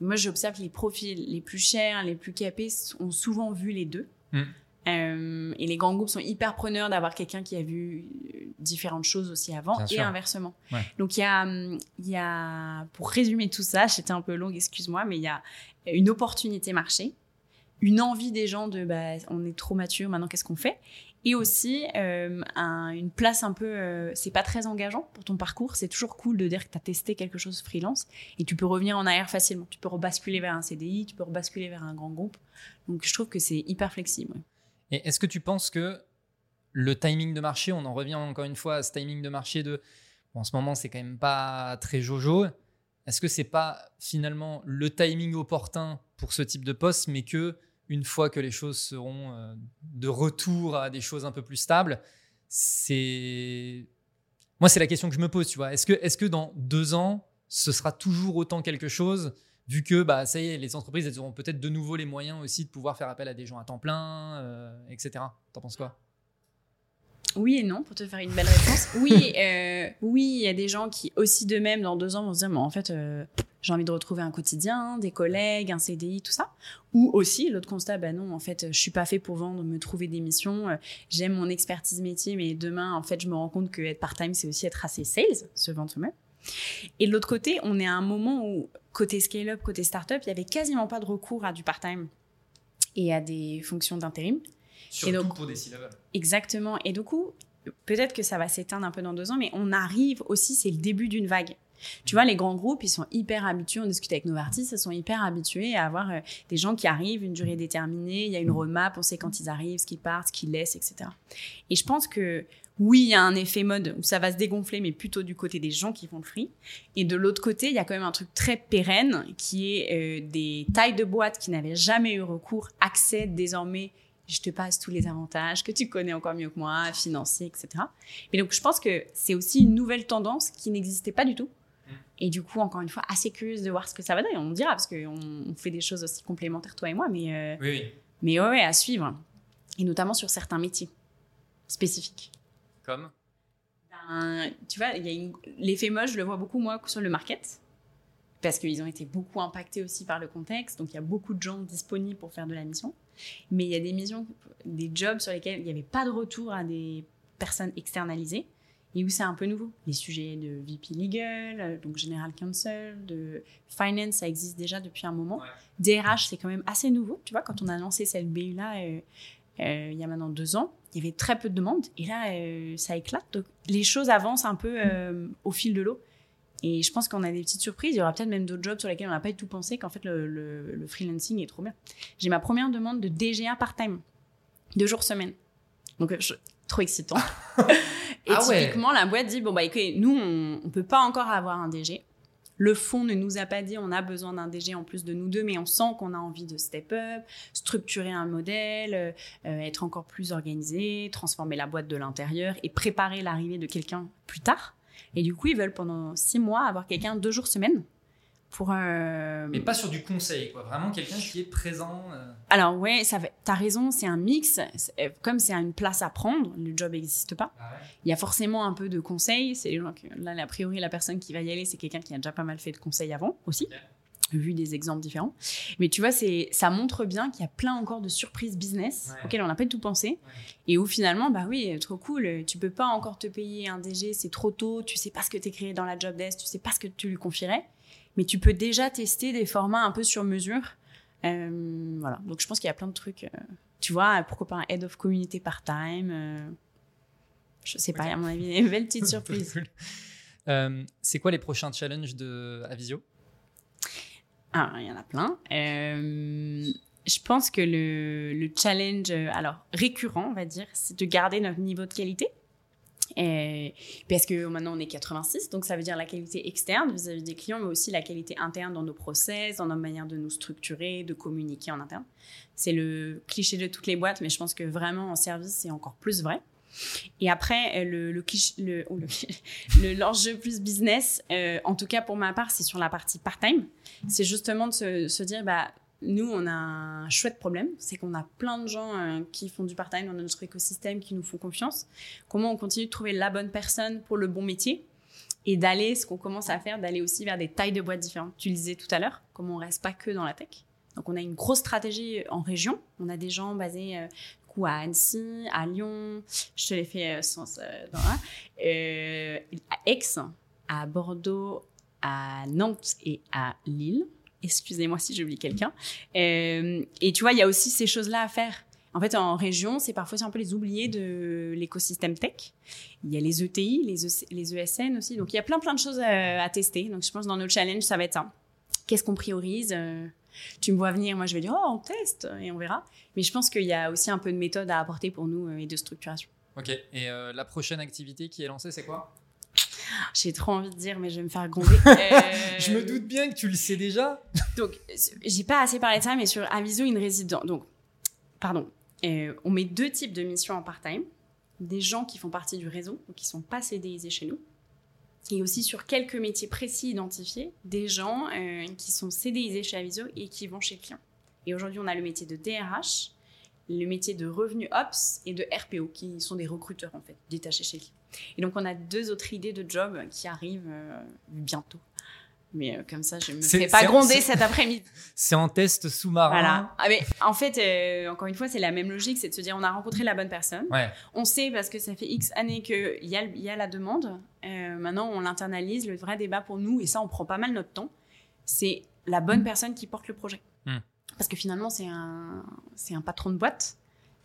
Moi, j'observe que les profils les plus chers, les plus capés ont souvent vu les deux. Mm. Euh, et les grands groupes sont hyper preneurs d'avoir quelqu'un qui a vu différentes choses aussi avant Bien et sûr. inversement. Ouais. Donc il y a, hum, y a, pour résumer tout ça, j'étais un peu longue, excuse-moi, mais il y a une opportunité marché, une envie des gens de, bah, on est trop mature, maintenant qu'est-ce qu'on fait? Et aussi euh, un- une place un peu, euh, c'est pas très engageant pour ton parcours, c'est toujours cool de dire que tu as testé quelque chose freelance et tu peux revenir en arrière facilement. Tu peux rebasculer vers un CDI, tu peux rebasculer vers un grand groupe. Donc je trouve que c'est hyper flexible. Et est-ce que tu penses que le timing de marché, on en revient encore une fois à ce timing de marché de en ce moment c'est quand même pas très jojo. Est-ce que c'est pas finalement le timing opportun pour ce type de poste, mais que une fois que les choses seront euh, de retour à des choses un peu plus stables, c'est moi c'est la question que je me pose, tu vois. Est-ce que est-ce que dans deux ans ce sera toujours autant quelque chose vu que bah ça y est, les entreprises elles auront peut-être de nouveau les moyens aussi de pouvoir faire appel à des gens à temps plein, euh, etc. T'en penses quoi? Oui et non, pour te faire une belle réponse. Oui, euh, oui, il y a des gens qui aussi de même dans deux ans vont se dire, mais en fait, euh, j'ai envie de retrouver un quotidien, des collègues, un CDI, tout ça. Ou aussi l'autre constat, bah non, en fait, je suis pas fait pour vendre, me trouver des missions. J'aime mon expertise métier, mais demain, en fait, je me rends compte que être part-time, c'est aussi être assez sales, se vendre soi-même. Et de l'autre côté, on est à un moment où, côté scale-up, côté start-up, il y avait quasiment pas de recours à du part-time et à des fonctions d'intérim. Surtout donc- pour des C-level. Exactement. Et du coup, peut-être que ça va s'éteindre un peu dans deux ans, mais on arrive aussi, c'est le début d'une vague. Tu vois, les grands groupes, ils sont hyper habitués, on discute avec Novartis, ils sont hyper habitués à avoir euh, des gens qui arrivent, une durée déterminée, il y a une roadmap, on sait quand ils arrivent, ce qu'ils partent, ce qu'ils laissent, etc. Et je pense que oui, il y a un effet mode où ça va se dégonfler, mais plutôt du côté des gens qui font le free. Et de l'autre côté, il y a quand même un truc très pérenne qui est euh, des tailles de boîtes qui n'avaient jamais eu recours accèdent désormais je te passe tous les avantages que tu connais encore mieux que moi, financiers, etc. Mais donc, je pense que c'est aussi une nouvelle tendance qui n'existait pas du tout. Mm. Et du coup, encore une fois, assez curieuse de voir ce que ça va donner. On dira, parce qu'on on fait des choses aussi complémentaires, toi et moi, mais, euh, Oui, oui. mais ouais, ouais, à suivre. Et notamment sur certains métiers spécifiques. Comme Ben, tu vois, il y a une- l'effet moche, je le vois beaucoup, moi, sur le market. Parce qu'ils ont été beaucoup impactés aussi par le contexte. Donc, il y a beaucoup de gens disponibles pour faire de la mission. Mais il y a des missions, des jobs sur lesquels il n'y avait pas de retour à des personnes externalisées et où c'est un peu nouveau. Les sujets de VP Legal, euh, donc General Counsel, de Finance, ça existe déjà depuis un moment. Ouais. DRH, c'est quand même assez nouveau. Tu vois, quand on a lancé cette BU-là, euh, euh, il y a maintenant deux ans, il y avait très peu de demandes. Et là, euh, ça éclate. Donc, les choses avancent un peu euh, au fil de l'eau. Et je pense qu'on a des petites surprises. Il y aura peut-être même d'autres jobs sur lesquels on n'a pas du tout pensé qu'en fait, le, le- le freelancing est trop bien. J'ai ma première demande de DGA part-time, deux jours semaine. Donc, je- trop excitant. Et Ah ouais. typiquement, la boîte dit bon, bah écoutez, nous, on ne peut pas encore avoir un DG. Le fonds ne nous a pas dit on a besoin d'un DG en plus de nous deux, mais on sent qu'on a envie de step up, structurer un modèle, euh, être encore plus organisé, transformer la boîte de l'intérieur et préparer l'arrivée de quelqu'un plus tard. Et du coup, ils veulent pendant six mois avoir quelqu'un deux jours semaine pour. euh, Mais pas sur du conseil, quoi. Vraiment quelqu'un qui est présent. euh. Alors ouais, ça va- t'as raison, c'est un mix. Euh, Comme c'est une place à prendre, le job n'existe pas. Ah ouais. Il y a forcément un peu de conseils. C'est les gens que, là, a priori, la personne qui va y aller, c'est quelqu'un qui a déjà pas mal fait de conseils avant aussi, vu des exemples différents. Mais tu vois, c'est, ça montre bien qu'il y a plein encore de surprises business Ouais. auxquelles on n'a pas du tout pensé. Et où finalement, bah oui, trop cool. Tu peux pas encore te payer un DG, c'est trop tôt. Tu sais pas ce que tu créé dans la job desk, tu sais pas ce que tu lui confierais. Mais tu peux déjà tester des formats un peu sur mesure. Euh, voilà. Donc je pense qu'il y a plein de trucs. euh, tu vois, pourquoi pas un head of community part-time. euh, je sais pas, à mon avis, une belle petite surprise. Cool. Euh, c'est quoi les prochains challenges de Avisio? Ah, il y en a plein. Euh, je pense que le, le challenge, euh, alors récurrent, on va dire, c'est de garder notre niveau de qualité. Et- parce que maintenant on est 86, donc ça veut dire la qualité externe vis-à-vis des clients, mais aussi la qualité interne dans nos process, dans nos manières de nous structurer, de communiquer en interne. C'est le cliché de toutes les boîtes, mais je pense que vraiment en service c'est encore plus vrai. Et après, euh, le, le, le, oh, le- le- l'enjeu plus business, euh, en tout cas pour ma part, c'est sur la partie part-time. C'est justement de se, se dire, bah, nous, on a un chouette problème, c'est qu'on a plein de gens euh, qui font du part-time dans notre écosystème, qui nous font confiance. Comment on continue de trouver la bonne personne pour le bon métier et d'aller, ce qu'on commence à faire, d'aller aussi vers des tailles de boîtes différentes. Tu le disais tout à l'heure, comment on reste pas que dans la tech. Donc, on a une grosse stratégie en région. On a des gens basés euh, à Annecy, à Lyon, je te l'ai fait euh, sans, euh, dans euh, à Aix, à Bordeaux, à Nantes et à Lille. Excusez-moi si j'oublie quelqu'un. Euh, et tu vois, il y a aussi ces choses-là à faire. En fait, en région, c'est parfois un peu les oubliés de l'écosystème tech. Il y a les ETI, les, les ESN aussi. Donc, il y a plein, plein de choses à, à tester. Donc, je pense que dans nos challenges, ça va être ça. Qu'est-ce qu'on priorise euh, Tu me vois venir, moi, je vais dire, oh, on teste et on verra. Mais je pense qu'il y a aussi un peu de méthode à apporter pour nous euh, et de structuration. Ok. Et euh, la prochaine activité qui est lancée, c'est quoi? J'ai trop envie de dire, mais je vais me faire gronder. Euh, Je me doute bien que tu le sais déjà. Donc, j'ai pas assez parlé de ça, mais sur Aviso, une résidence. Donc, pardon. Euh, on met deux types de missions en part-time. Des gens qui font partie du réseau, ou qui sont pas CDIsés chez nous. Et aussi sur quelques métiers précis identifiés, des gens euh, qui sont CDIsés chez Aviso et qui vont chez le client. Et aujourd'hui, on a le métier de DRH, le métier de revenu ops et de RPO, qui sont des recruteurs en fait, détachés chez le client. Et donc, on a deux autres idées de job qui arrivent euh, bientôt. Mais euh, comme ça, je me C'est- fais pas gronder cet après-midi. C'est en test sous-marin. Voilà. Ah, mais en fait, euh, encore une fois, c'est la même logique, c'est de se dire on a rencontré la bonne personne. Ouais. On sait parce que ça fait X années qu'il y, a y la demande. Euh, maintenant, on l'internalise. Le vrai débat pour nous, et ça, on prend pas mal notre temps, c'est la bonne personne qui porte le projet. Hmm. Parce que finalement, c'est un, c'est un patron de boîte.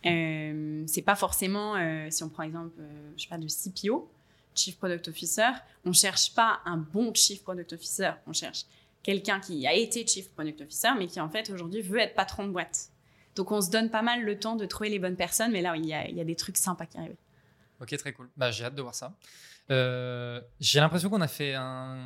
Euh, c'est pas forcément, euh, si on prend exemple, euh, je sais pas, de CPO, Chief Product Officer, on cherche pas un bon Chief Product Officer, on cherche quelqu'un qui a été Chief Product Officer, mais qui en fait aujourd'hui veut être patron de boîte. Donc on se donne pas mal le temps de trouver les bonnes personnes, mais là il y a, il y a des trucs sympas qui arrivent. Ok, très cool. Bah, j'ai hâte de voir ça. Euh, j'ai l'impression qu'on a fait un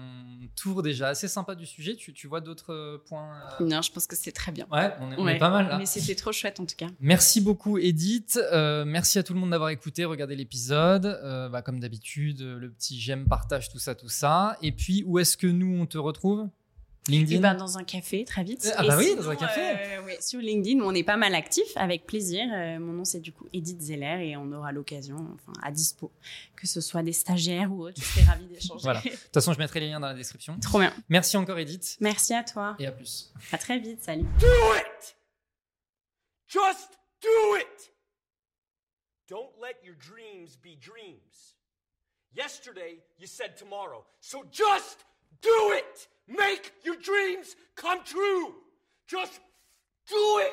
tour déjà assez sympa du sujet. Tu, tu vois d'autres euh, points euh, Non, je pense que c'est très bien. Ouais, on est, on Ouais. est pas mal là. Mais c'était trop chouette en tout cas. Merci beaucoup Edith. Euh, merci à tout le monde d'avoir écouté, regardé l'épisode. Bah, comme d'habitude, le petit j'aime, partage, tout ça, tout ça. Et puis, où est-ce que nous, on te retrouve? Et LinkedIn ben dans un café très vite. Ah Et bah oui, sinon, dans un café. euh, ouais, sur LinkedIn, on est pas mal actif, avec plaisir. Euh, mon nom c'est du coup Edith Zeller et on aura l'occasion, enfin à dispo, que ce soit des stagiaires ou autres. Je serais ravie d'échanger. Voilà. De toute façon, je mettrai les liens dans la description. Trop bien. Merci encore Edith Merci à toi. et à plus. À très vite. Salut. Do it! Just do it! Don't let your dreams be dreams. Yesterday, you said tomorrow. So just do it! Make your dreams come true! Just do it!